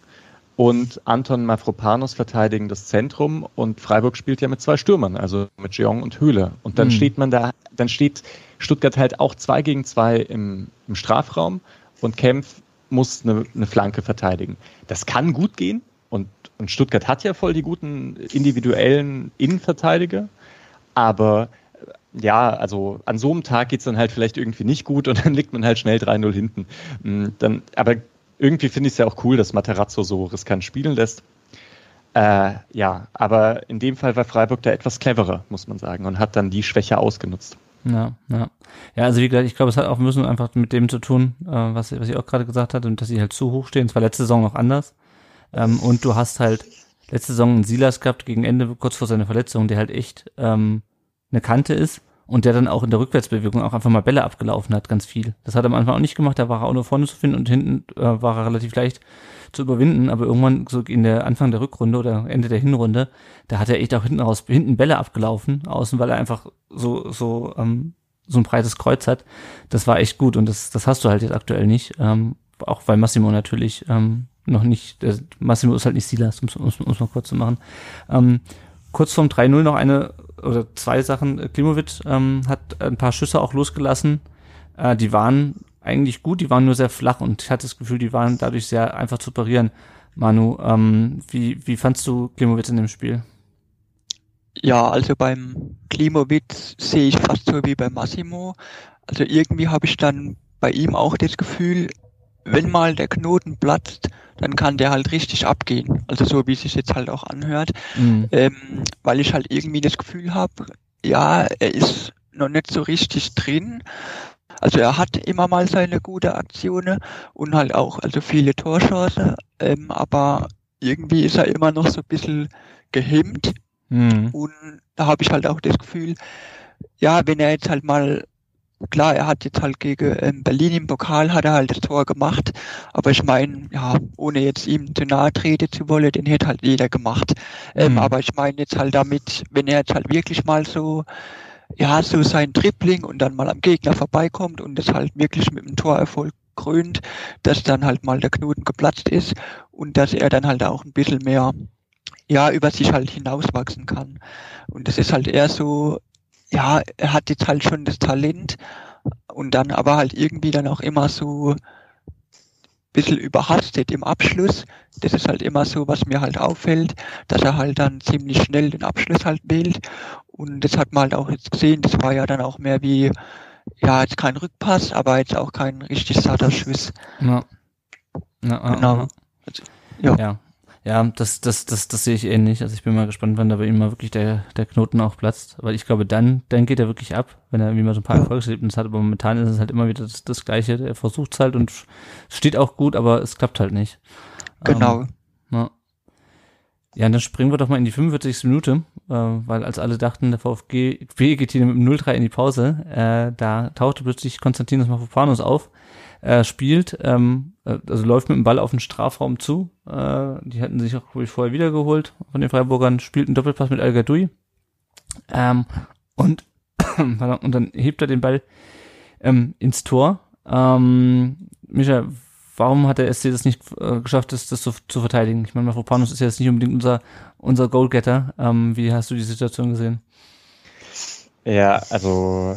und Anton Mafropanos verteidigen das Zentrum und Freiburg spielt ja mit zwei Stürmern, also mit Jeong und Höhle. Und dann mhm. steht man da, dann steht Stuttgart halt auch zwei gegen zwei im, im Strafraum und Kempf muss eine, eine Flanke verteidigen. Das kann gut gehen und, und Stuttgart hat ja voll die guten individuellen Innenverteidiger, aber ja, also an so einem Tag geht's dann halt vielleicht irgendwie nicht gut und *laughs* dann liegt man halt schnell 3-0 hinten. Mm, dann, aber irgendwie finde ich es ja auch cool, dass Materazzo so riskant spielen lässt. Äh, ja, aber in dem Fall war Freiburg da etwas cleverer, muss man sagen, und hat dann die Schwäche ausgenutzt. Ja, ja. Ja, also wie gesagt, ich glaube, es hat auch müssen einfach mit dem zu tun, äh, was, was ich auch gerade gesagt hatte, und dass sie halt zu hoch stehen. Es war letzte Saison noch anders. Ähm, und du hast halt letzte Saison einen Silas gehabt gegen Ende, kurz vor seiner Verletzung, der halt echt ähm, eine Kante ist und der dann auch in der Rückwärtsbewegung auch einfach mal Bälle abgelaufen hat, ganz viel. Das hat er am Anfang auch nicht gemacht, da war er auch nur vorne zu finden und hinten äh, war er relativ leicht zu überwinden, aber irgendwann so in der Anfang der Rückrunde oder Ende der Hinrunde, da hat er echt auch hinten raus, hinten Bälle abgelaufen, außen, weil er einfach so, so, ähm, so ein breites Kreuz hat. Das war echt gut und das, das hast du halt jetzt aktuell nicht. Ähm, auch weil Massimo natürlich ähm, noch nicht, der Massimo ist halt nicht Silas, um es mal kurz zu machen. Ähm, kurz vorm 3-0 noch eine oder zwei Sachen. Klimovic ähm, hat ein paar Schüsse auch losgelassen. Äh, die waren eigentlich gut, die waren nur sehr flach und ich hatte das Gefühl, die waren dadurch sehr einfach zu parieren. Manu, ähm, wie, wie fandst du Klimovic in dem Spiel? Ja, also beim Klimovic sehe ich fast so wie bei Massimo. Also irgendwie habe ich dann bei ihm auch das Gefühl, wenn mal der Knoten platzt, dann kann der halt richtig abgehen. Also so wie es sich jetzt halt auch anhört. Mhm. Ähm, weil ich halt irgendwie das Gefühl habe, ja, er ist noch nicht so richtig drin. Also er hat immer mal seine gute Aktionen und halt auch also viele Torchancen, ähm, aber irgendwie ist er immer noch so ein bisschen gehemmt. Mhm. Und da habe ich halt auch das Gefühl, ja, wenn er jetzt halt mal klar, er hat jetzt halt gegen ähm, Berlin im Pokal hat er halt das Tor gemacht, aber ich meine, ja, ohne jetzt ihm zu nahe treten zu wollen, den hätte halt jeder gemacht. Ähm, mhm. Aber ich meine jetzt halt damit, wenn er jetzt halt wirklich mal so, ja, so sein Tripling und dann mal am Gegner vorbeikommt und das halt wirklich mit einem Torerfolg krönt, dass dann halt mal der Knoten geplatzt ist und dass er dann halt auch ein bisschen mehr ja, über sich halt hinauswachsen kann. Und das ist halt eher so ja, er hat jetzt halt schon das Talent und dann aber halt irgendwie dann auch immer so bisschen überhastet im Abschluss. Das ist halt immer so, was mir halt auffällt, dass er halt dann ziemlich schnell den Abschluss halt wählt. Und das hat man halt auch jetzt gesehen, das war ja dann auch mehr wie, ja, jetzt kein Rückpass, aber jetzt auch kein richtig satter Schuss. Ja. ja genau. Ja. ja. Ja, das, das, das, das sehe ich ähnlich. Also ich bin mal gespannt, wann da bei ihm mal wirklich der, der Knoten auch platzt. Weil ich glaube, dann, dann geht er wirklich ab, wenn er irgendwie mal so ein paar Erfolgserlebnisse hat. Aber momentan ist es halt immer wieder das, das Gleiche. Er versucht es halt und steht auch gut, aber es klappt halt nicht. Genau. Ähm, ja. ja, dann springen wir doch mal in die 45. Minute, äh, weil als alle dachten, der VfG geht hier mit dem 0-3 in die Pause, äh, da tauchte plötzlich Konstantinos Mafropanos auf er spielt, ähm, äh, also läuft mit dem Ball auf den Strafraum zu. Äh, die hatten sich auch ich, vorher wiedergeholt von den Freiburgern, spielt einen Doppelpass mit Al Gadoui. Ähm, und, *clears throat* und dann hebt er den Ball ähm, ins Tor. Ähm, Micha, warum hat der SC das nicht äh, geschafft, das, das zu, zu verteidigen? Ich meine, Mafropanus ist ja jetzt nicht unbedingt unser, unser Goalgetter. Ähm, wie hast du die Situation gesehen? Ja, also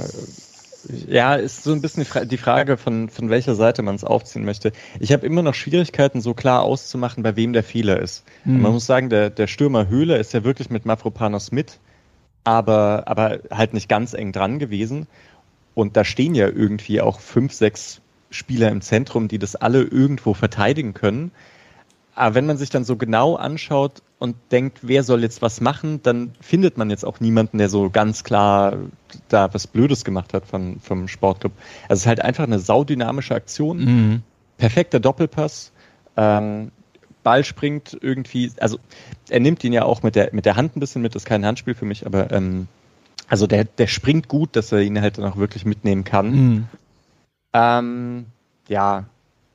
ja, ist so ein bisschen die Frage, von, von welcher Seite man es aufziehen möchte. Ich habe immer noch Schwierigkeiten, so klar auszumachen, bei wem der Fehler ist. Mhm. Man muss sagen, der, der Stürmer Höhle ist ja wirklich mit Mafropanos mit, aber, aber halt nicht ganz eng dran gewesen. Und da stehen ja irgendwie auch fünf, sechs Spieler im Zentrum, die das alle irgendwo verteidigen können. Aber wenn man sich dann so genau anschaut und denkt, wer soll jetzt was machen, dann findet man jetzt auch niemanden, der so ganz klar da was Blödes gemacht hat von, vom Sportclub. Also es ist halt einfach eine saudynamische Aktion. Mhm. Perfekter Doppelpass. Ähm, Ball springt irgendwie, also er nimmt ihn ja auch mit der, mit der Hand ein bisschen mit, das ist kein Handspiel für mich, aber ähm, Also der, der springt gut, dass er ihn halt dann auch wirklich mitnehmen kann. Mhm. Ähm, ja,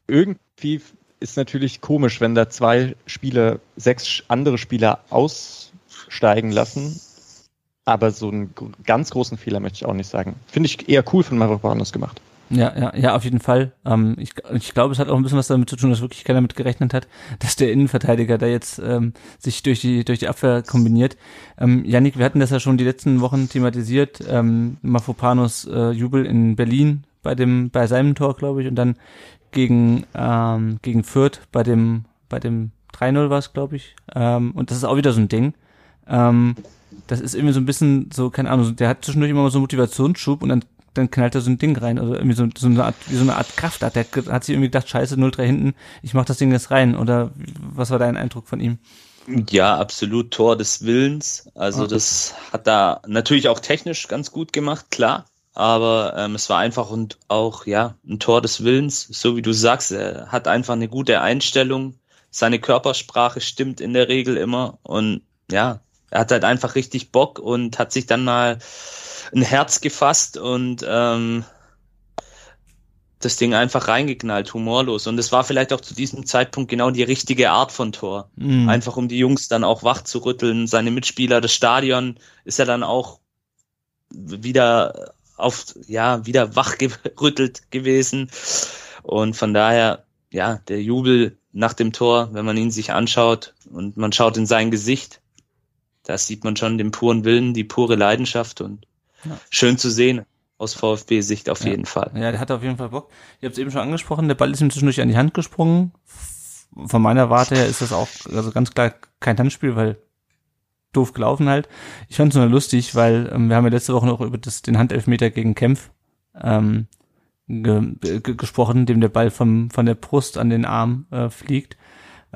irgendwie ist natürlich komisch, wenn da zwei Spieler, sechs andere Spieler aussteigen lassen. Aber so einen ganz großen Fehler möchte ich auch nicht sagen. Finde ich eher cool von Mavropanos gemacht. Ja, ja, ja, auf jeden Fall. Ähm, ich, ich glaube, es hat auch ein bisschen was damit zu tun, dass wirklich keiner damit gerechnet hat, *laughs* dass der Innenverteidiger da jetzt ähm, sich durch die durch die Abwehr kombiniert. Ähm, Yannick, wir hatten das ja schon die letzten Wochen thematisiert. Ähm, Mafopanos äh, Jubel in Berlin bei dem bei seinem Tor, glaube ich, und dann gegen ähm, gegen Fürth bei dem bei dem 3-0 war es, glaube ich. Ähm, und das ist auch wieder so ein Ding. Ähm, das ist irgendwie so ein bisschen so, keine Ahnung, der hat zwischendurch immer mal so einen Motivationsschub und dann dann knallt er so ein Ding rein, also irgendwie so, so eine Art, wie so eine Art Kraftart. Der hat sich irgendwie gedacht, scheiße, 0-3 hinten, ich mach das Ding jetzt rein. Oder was war dein Eindruck von ihm? Ja, absolut Tor des Willens. Also okay. das hat da natürlich auch technisch ganz gut gemacht, klar. Aber ähm, es war einfach und auch ja ein Tor des Willens, so wie du sagst. Er hat einfach eine gute Einstellung. Seine Körpersprache stimmt in der Regel immer und ja, er hat halt einfach richtig Bock und hat sich dann mal ein Herz gefasst und ähm, das Ding einfach reingeknallt, humorlos. Und es war vielleicht auch zu diesem Zeitpunkt genau die richtige Art von Tor. Mhm. Einfach um die Jungs dann auch wach zu rütteln, seine Mitspieler, das Stadion ist ja dann auch wieder auf, ja, wieder wach gerüttelt gewesen. Und von daher, ja, der Jubel nach dem Tor, wenn man ihn sich anschaut und man schaut in sein Gesicht, da sieht man schon den puren Willen, die pure Leidenschaft und ja. Schön zu sehen aus VfB-Sicht auf ja. jeden Fall. Ja, der hat auf jeden Fall Bock. Ihr habt es eben schon angesprochen, der Ball ist ihm zwischendurch an die Hand gesprungen. Von meiner Warte her ist das auch also ganz klar kein Handspiel, weil doof gelaufen halt. Ich fand es nur lustig, weil ähm, wir haben ja letzte Woche noch über das, den Handelfmeter gegen Kempf ähm, ge, ge, gesprochen, dem der Ball vom, von der Brust an den Arm äh, fliegt.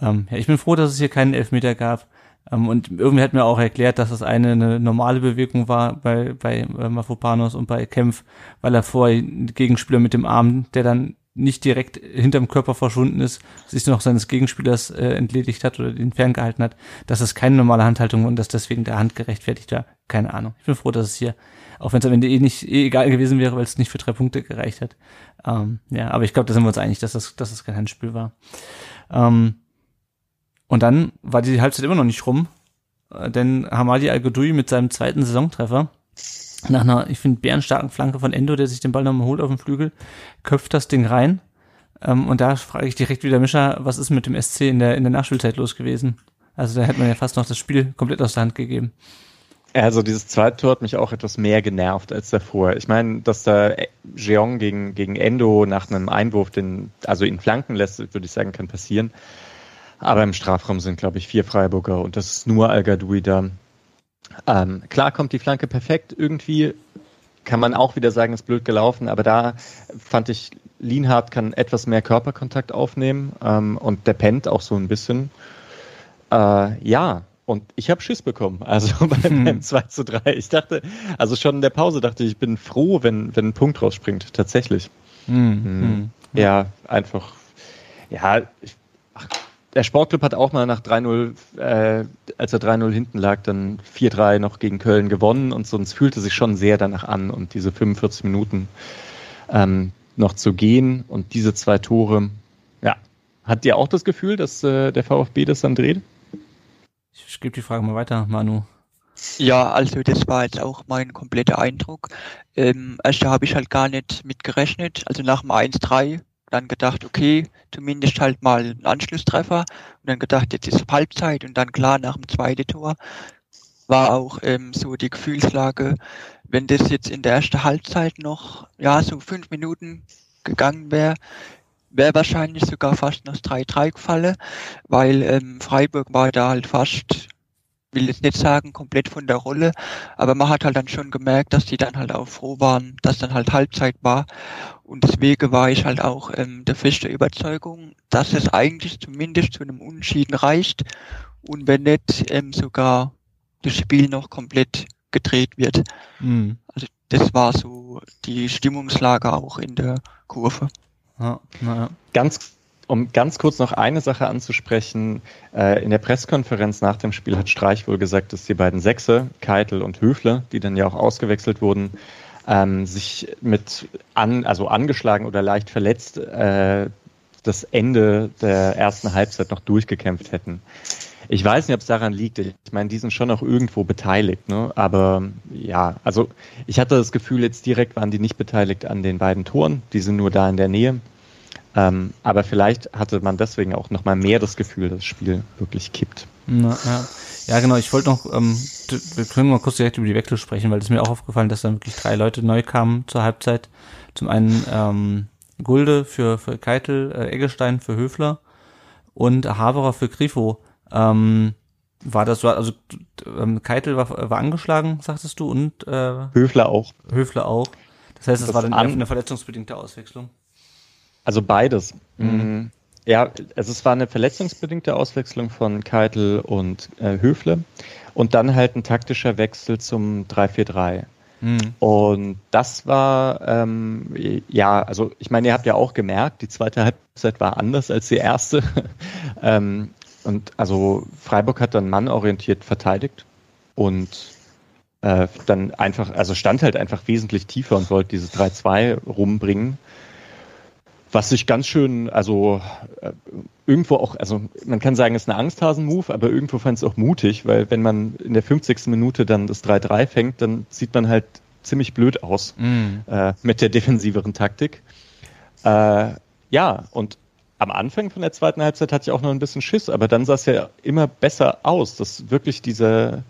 Ähm, ja, ich bin froh, dass es hier keinen Elfmeter gab. Ähm, und irgendwie hat mir auch erklärt, dass das eine eine normale Bewegung war bei, bei äh, Mafopanos und bei Kempf, weil er vorher Gegenspieler mit dem Arm, der dann nicht direkt hinterm Körper verschwunden ist, sich noch seines Gegenspielers äh, entledigt hat oder den ferngehalten hat, dass es keine normale Handhaltung und dass deswegen der Hand gerechtfertigt war. Keine Ahnung. Ich bin froh, dass es hier, auch wenn es am Ende eh nicht eh egal gewesen wäre, weil es nicht für drei Punkte gereicht hat. Ähm, ja, aber ich glaube, da sind wir uns einig, dass das, dass das kein Handspiel war. Ähm, und dann war die Halbzeit immer noch nicht rum, äh, denn Hamadi al mit seinem zweiten Saisontreffer nach einer, ich finde, bärenstarken Flanke von Endo, der sich den Ball nochmal holt auf dem Flügel, köpft das Ding rein. Ähm, und da frage ich direkt wieder Mischa, was ist mit dem SC in der, in der Nachspielzeit los gewesen? Also da hätte man ja fast noch das Spiel komplett aus der Hand gegeben. Also dieses zweite Tor hat mich auch etwas mehr genervt als davor. Ich meine, dass da Jeong gegen, gegen Endo nach einem Einwurf den, also ihn flanken lässt, würde ich sagen, kann passieren. Aber im Strafraum sind, glaube ich, vier Freiburger und das ist nur al da. Ähm, klar kommt die Flanke perfekt. Irgendwie kann man auch wieder sagen, ist blöd gelaufen, aber da fand ich, Lienhardt kann etwas mehr Körperkontakt aufnehmen ähm, und der pennt auch so ein bisschen. Äh, ja, und ich habe Schiss bekommen, also *laughs* beim, hm. 2 zu 3. Ich dachte, also schon in der Pause dachte ich, ich bin froh, wenn, wenn ein Punkt rausspringt, tatsächlich. Hm. Hm. Ja, einfach, ja, ich, der Sportclub hat auch mal nach 3-0, äh, als er 3-0 hinten lag, dann 4-3 noch gegen Köln gewonnen und sonst fühlte sich schon sehr danach an und diese 45 Minuten ähm, noch zu gehen und diese zwei Tore, ja. Hat dir auch das Gefühl, dass äh, der VfB das dann dreht? Ich gebe die Frage mal weiter, Manu. Ja, also das war jetzt auch mein kompletter Eindruck. Ähm, also da habe ich halt gar nicht mit gerechnet. Also nach dem 1-3 dann gedacht, okay, zumindest halt mal ein Anschlusstreffer und dann gedacht, jetzt ist Halbzeit und dann klar nach dem zweiten Tor. War auch ähm, so die Gefühlslage, wenn das jetzt in der ersten Halbzeit noch, ja, so fünf Minuten gegangen wäre, wäre wahrscheinlich sogar fast noch 3-3 gefallen, weil ähm, Freiburg war da halt fast will jetzt nicht sagen komplett von der Rolle, aber man hat halt dann schon gemerkt, dass die dann halt auch froh waren, dass dann halt Halbzeit war. Und deswegen war ich halt auch ähm, der feste Überzeugung, dass es eigentlich zumindest zu einem Unentschieden reicht und wenn nicht ähm, sogar das Spiel noch komplett gedreht wird. Mhm. Also das war so die Stimmungslage auch in der Kurve. Ja, naja. Ganz um ganz kurz noch eine Sache anzusprechen, äh, in der Pressekonferenz nach dem Spiel hat Streich wohl gesagt, dass die beiden Sechse, Keitel und Höfle, die dann ja auch ausgewechselt wurden, ähm, sich mit an, also angeschlagen oder leicht verletzt äh, das Ende der ersten Halbzeit noch durchgekämpft hätten. Ich weiß nicht, ob es daran liegt. Ich meine, die sind schon auch irgendwo beteiligt, ne? Aber ja, also ich hatte das Gefühl, jetzt direkt waren die nicht beteiligt an den beiden Toren. Die sind nur da in der Nähe. Ähm, aber vielleicht hatte man deswegen auch nochmal mehr das Gefühl, dass das Spiel wirklich kippt. Na, ja. ja, genau. Ich wollte noch, ähm, wir können mal kurz direkt über die Wechsel sprechen, weil es mir auch aufgefallen, dass dann wirklich drei Leute neu kamen zur Halbzeit. Zum einen ähm, Gulde für, für Keitel, äh, Eggestein für Höfler und Haberer für Grifo. Ähm, war das so, also ähm, Keitel war, war angeschlagen, sagtest du, und äh, Höfler auch. Höfler auch. Das heißt, es Das war dann an- eine verletzungsbedingte Auswechslung. Also beides. Mhm. Ja, also es war eine verletzungsbedingte Auswechslung von Keitel und äh, Höfle und dann halt ein taktischer Wechsel zum 3-4-3. Mhm. Und das war, ähm, ja, also ich meine, ihr habt ja auch gemerkt, die zweite Halbzeit war anders als die erste. *laughs* ähm, und also Freiburg hat dann mannorientiert verteidigt und äh, dann einfach, also stand halt einfach wesentlich tiefer und wollte dieses 3-2 rumbringen. Was sich ganz schön, also äh, irgendwo auch, also man kann sagen, es ist ein Angsthasen-Move, aber irgendwo fand es auch mutig, weil wenn man in der 50. Minute dann das 3-3 fängt, dann sieht man halt ziemlich blöd aus Mhm. äh, mit der defensiveren Taktik. Äh, ja, und am Anfang von der zweiten Halbzeit hatte ich auch noch ein bisschen Schiss, aber dann sah es ja immer besser aus, dass wirklich diese,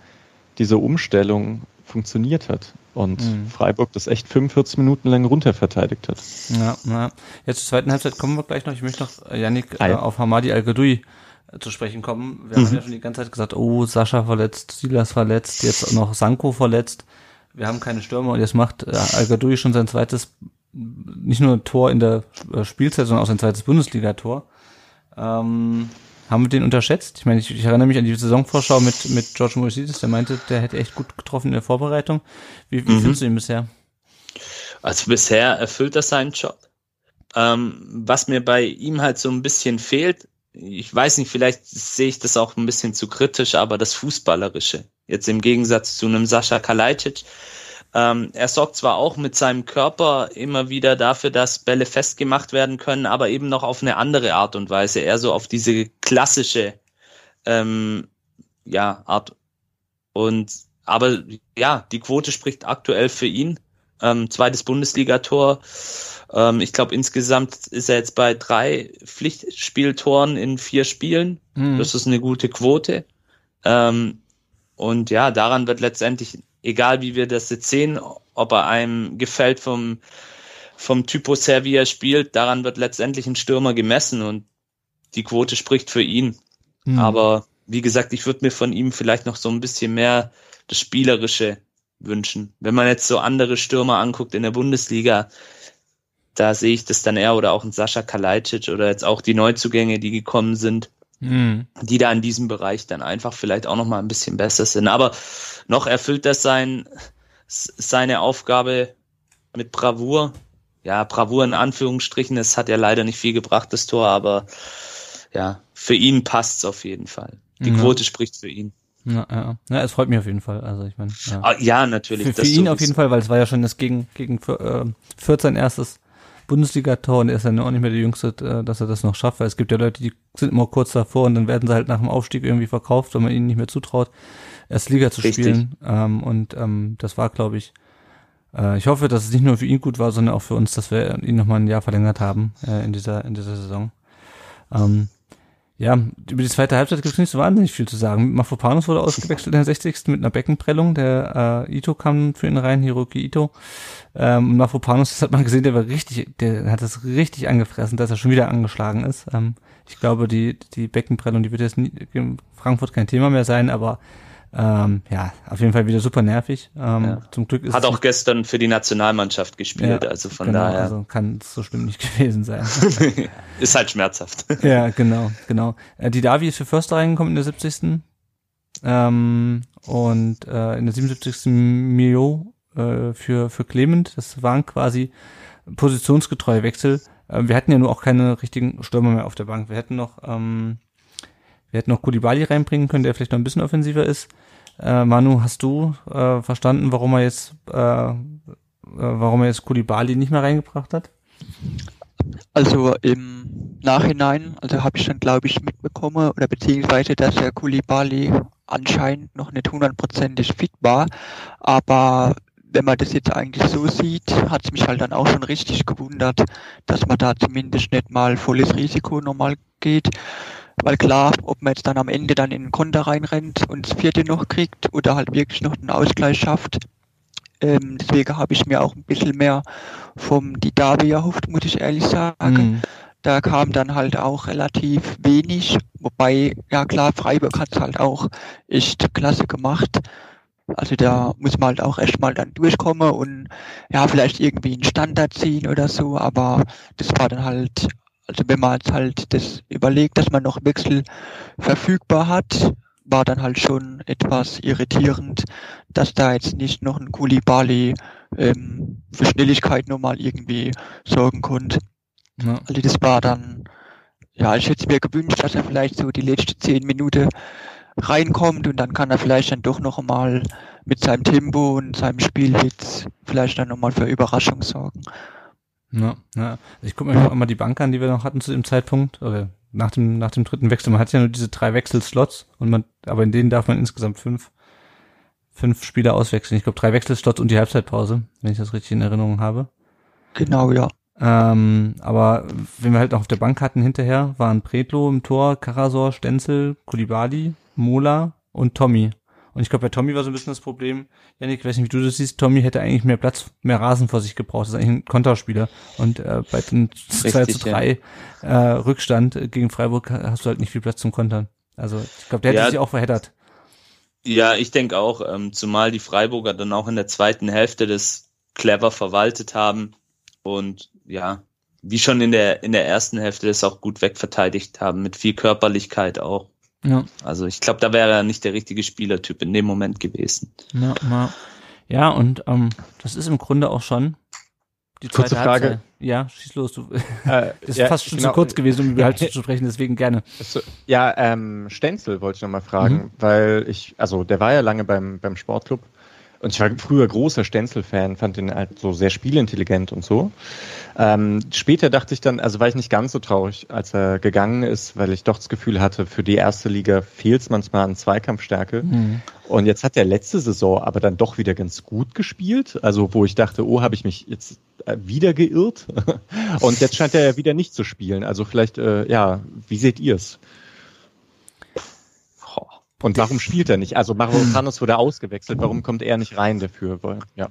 diese Umstellung funktioniert hat und Mhm. Freiburg das echt 45 Minuten lang runterverteidigt hat. Ja, ja. Jetzt zur zweiten Halbzeit kommen wir gleich noch. Ich möchte noch, äh, Yannick, äh, auf Hamadi Al-Gadoui äh, zu sprechen kommen. Wir haben ja schon die ganze Zeit gesagt, oh, Sascha verletzt, Silas verletzt, jetzt auch noch Sanko verletzt. Wir haben keine Stürmer und jetzt macht äh, Al-Gadoui schon sein zweites, nicht nur Tor in der äh, Spielzeit, sondern auch sein zweites Bundesligator. Ähm, haben wir den unterschätzt? Ich meine, ich, ich erinnere mich an die Saisonvorschau mit, mit George Moises, der meinte, der hätte echt gut getroffen in der Vorbereitung. Wie, wie Mhm. findest du ihn bisher? Also bisher erfüllt er seinen Job. Ähm, was mir bei ihm halt so ein bisschen fehlt, ich weiß nicht, vielleicht sehe ich das auch ein bisschen zu kritisch, aber das Fußballerische. Jetzt im Gegensatz zu einem Sascha Kalajdzic. Ähm, er sorgt zwar auch mit seinem Körper immer wieder dafür, dass Bälle festgemacht werden können, aber eben noch auf eine andere Art und Weise. Eher so auf diese klassische ähm, ja, Art. Und aber ja, die Quote spricht aktuell für ihn. Ähm, zweites Bundesligator. Ähm, ich glaube, insgesamt ist er jetzt bei drei Pflichtspieltoren in vier Spielen. Mhm. Das ist eine gute Quote. Ähm, und ja, daran wird letztendlich, egal wie wir das jetzt sehen, ob er einem gefällt vom, vom Typus her, wie er spielt, daran wird letztendlich ein Stürmer gemessen und die Quote spricht für ihn. Mhm. Aber wie gesagt, ich würde mir von ihm vielleicht noch so ein bisschen mehr das Spielerische wünschen. Wenn man jetzt so andere Stürmer anguckt in der Bundesliga, da sehe ich das dann eher oder auch ein Sascha Kalajdzic oder jetzt auch die Neuzugänge, die gekommen sind, Mhm. die da in diesem Bereich dann einfach vielleicht auch noch mal ein bisschen besser sind. Aber noch erfüllt das sein, seine Aufgabe mit Bravour. Ja, Bravour in Anführungsstrichen. Es hat ja leider nicht viel gebracht, das Tor, aber ja, für ihn passt's auf jeden Fall. Die Ja. Quote spricht für ihn. Ja, ja. ja, es freut mich auf jeden Fall. Also ich meine, ja. Ah, ja, natürlich. für, für ihn auf jeden Fall, weil es war ja schon das gegen gegen äh, 14 erstes Bundesligator und er ist ja auch nicht mehr der Jüngste, äh, dass er das noch schafft, weil es gibt ja Leute, die sind immer kurz davor und dann werden sie halt nach dem Aufstieg irgendwie verkauft, wenn man ihnen nicht mehr zutraut, erst Liga zu Richtig. spielen. Ähm, und ähm, das war, glaube ich, äh, ich hoffe, dass es nicht nur für ihn gut war, sondern auch für uns, dass wir ihn nochmal ein Jahr verlängert haben äh, in dieser in dieser Saison. Ähm, ja, über die zweite Halbzeit gibt es nicht so wahnsinnig viel zu sagen. Mafropanos wurde ausgewechselt in der 60. mit einer Beckenprellung. Der äh, Ito kam für ihn rein, Hiroki Ito. Ähm, und Mafropanos, das hat man gesehen, der war richtig, der hat das richtig angefressen, dass er schon wieder angeschlagen ist. Ähm, ich glaube, die, die Beckenprellung, die wird jetzt nie, in Frankfurt kein Thema mehr sein, aber ähm, ja, auf jeden Fall wieder super nervig. Ähm, Ja. Zum Glück ist Hat auch gestern für die Nationalmannschaft gespielt, Ja, also von genau, daher Also kann es so schlimm nicht *laughs* gewesen sein. *laughs* ist halt schmerzhaft. *laughs* Ja, genau, genau. Äh, die Davi ist für Förster reingekommen in der 70. Ähm, und äh, in der 77. Mio äh, für, für Clement. Das waren quasi positionsgetreue Wechsel. äh, wir hatten ja nur auch keine richtigen Stürmer mehr auf der Bank. Wir hätten noch, ähm, wir hätten noch Kulibali reinbringen können, der vielleicht noch ein bisschen offensiver ist. Äh, Manu, hast du äh, verstanden, warum er jetzt, äh, äh, warum er jetzt Kulibali nicht mehr reingebracht hat? Also im Nachhinein, also habe ich dann glaube ich mitbekommen oder beziehungsweise, dass der Kulibali anscheinend noch nicht hundertprozentig fit war, aber wenn man das jetzt eigentlich so sieht, hat es mich halt dann auch schon richtig gewundert, dass man da zumindest nicht mal volles Risiko normal geht. Weil klar, ob man jetzt dann am Ende dann in den Konter reinrennt und das vierte noch kriegt oder halt wirklich noch den Ausgleich schafft. Ähm, deswegen habe ich mir auch ein bisschen mehr vom Didavi erhofft, muss ich ehrlich sagen. Mhm. Da kam dann halt auch relativ wenig, wobei, ja klar, Freiburg hat es halt auch echt klasse gemacht. Also da muss man halt auch erstmal dann durchkommen und ja, vielleicht irgendwie einen Standard ziehen oder so, aber das war dann halt also wenn man jetzt halt das überlegt, dass man noch Wechsel verfügbar hat, war dann halt schon etwas irritierend, dass da jetzt nicht noch ein Kulibali ähm, für Schnelligkeit nochmal irgendwie sorgen konnte. Ja. Also das war dann, ja, ich hätte mir gewünscht, dass er vielleicht so die letzten zehn Minuten reinkommt und dann kann er vielleicht dann doch noch mal mit seinem Tempo und seinem Spielwitz vielleicht dann nochmal für Überraschung sorgen. Ja, ja. Ich gucke mir auch mal die Bank an, die wir noch hatten zu dem Zeitpunkt, oder nach dem, nach dem dritten Wechsel. Man hat ja nur diese drei Wechselslots und man, aber in denen darf man insgesamt fünf, fünf Spieler auswechseln. Ich glaube drei Wechselslots und die Halbzeitpause, wenn ich das richtig in Erinnerung habe. Genau, ja. Ähm, aber wenn wir halt noch auf der Bank hatten hinterher, waren Pretlo im Tor, Karasor, Stenzel, Kulibali, Mola und Tommy. Und ich glaube, bei Tommy war so ein bisschen das Problem, Janik, ich weiß nicht, wie du das siehst, Tommy hätte eigentlich mehr Platz, mehr Rasen vor sich gebraucht. Das ist eigentlich ein Konterspieler. Und äh, bei dem 2 zu 3 ja. äh, Rückstand gegen Freiburg hast du halt nicht viel Platz zum Kontern. Also ich glaube, der hätte ja, sich auch verheddert. Ja, ich denke auch, ähm, zumal die Freiburger dann auch in der zweiten Hälfte das clever verwaltet haben und ja, wie schon in der in der ersten Hälfte das auch gut wegverteidigt haben, mit viel Körperlichkeit auch. Ja. Also ich glaube, da wäre er nicht der richtige Spielertyp in dem Moment gewesen. Ja, ja. ja und ähm, das ist im Grunde auch schon die zweite Kurze Frage. Halbzeit. Ja, schieß los. Du, äh, *laughs* ist ja, fast schon genau. zu kurz gewesen, um über Halbzeit zu *laughs* sprechen, deswegen gerne. So, ja, ähm, Stenzel wollte ich noch mal fragen, mhm. weil ich, also der war ja lange beim, beim Sportclub und ich war früher großer Stenzel-Fan, fand ihn halt so sehr spielintelligent und so. Ähm, später dachte ich dann, also war ich nicht ganz so traurig, als er gegangen ist, weil ich doch das Gefühl hatte, für die erste Liga fehlt es manchmal an Zweikampfstärke. Mhm. Und jetzt hat er letzte Saison aber dann doch wieder ganz gut gespielt. Also wo ich dachte, oh, habe ich mich jetzt äh, wieder geirrt. *laughs* und jetzt scheint er ja wieder nicht zu spielen. Also vielleicht, äh, ja, wie seht ihr es? Und warum spielt er nicht? Also Mavropanos wurde ausgewechselt, warum kommt er nicht rein dafür? Ja.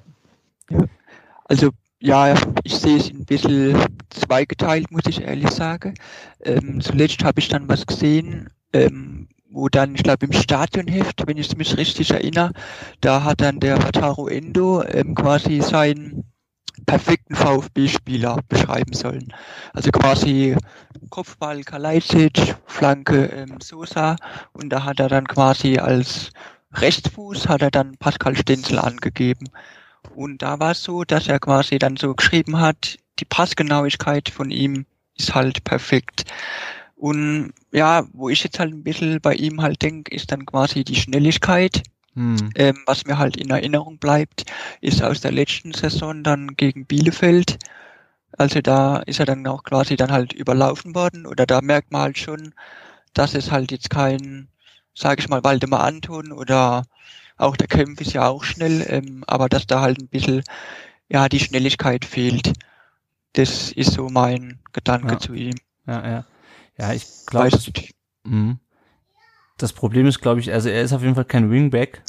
Also ja, ich sehe es ein bisschen zweigeteilt, muss ich ehrlich sagen. Ähm, zuletzt habe ich dann was gesehen, ähm, wo dann, ich glaube, im Stadionheft, wenn ich mich richtig erinnere, da hat dann der Hataro Endo ähm, quasi sein perfekten VfB-Spieler beschreiben sollen. Also quasi Kopfball Kalajdzic, Flanke ähm, Sosa und da hat er dann quasi als Rechtsfuß hat er dann Pascal Stenzel angegeben. Und da war es so, dass er quasi dann so geschrieben hat, die Passgenauigkeit von ihm ist halt perfekt. Und ja, wo ich jetzt halt ein bisschen bei ihm halt denke, ist dann quasi die Schnelligkeit. Hm. Ähm, was mir halt in Erinnerung bleibt, ist aus der letzten Saison dann gegen Bielefeld. Also da ist er dann auch quasi dann halt überlaufen worden oder da merkt man halt schon, dass es halt jetzt kein, sage ich mal, Waldemar Anton oder auch der Kempf ist ja auch schnell, ähm, aber dass da halt ein bisschen ja die Schnelligkeit fehlt. Das ist so mein Gedanke ja. zu ihm. Ja, ja. Ja, ich glaube, das Problem ist, glaube ich, also er ist auf jeden Fall kein Wingback,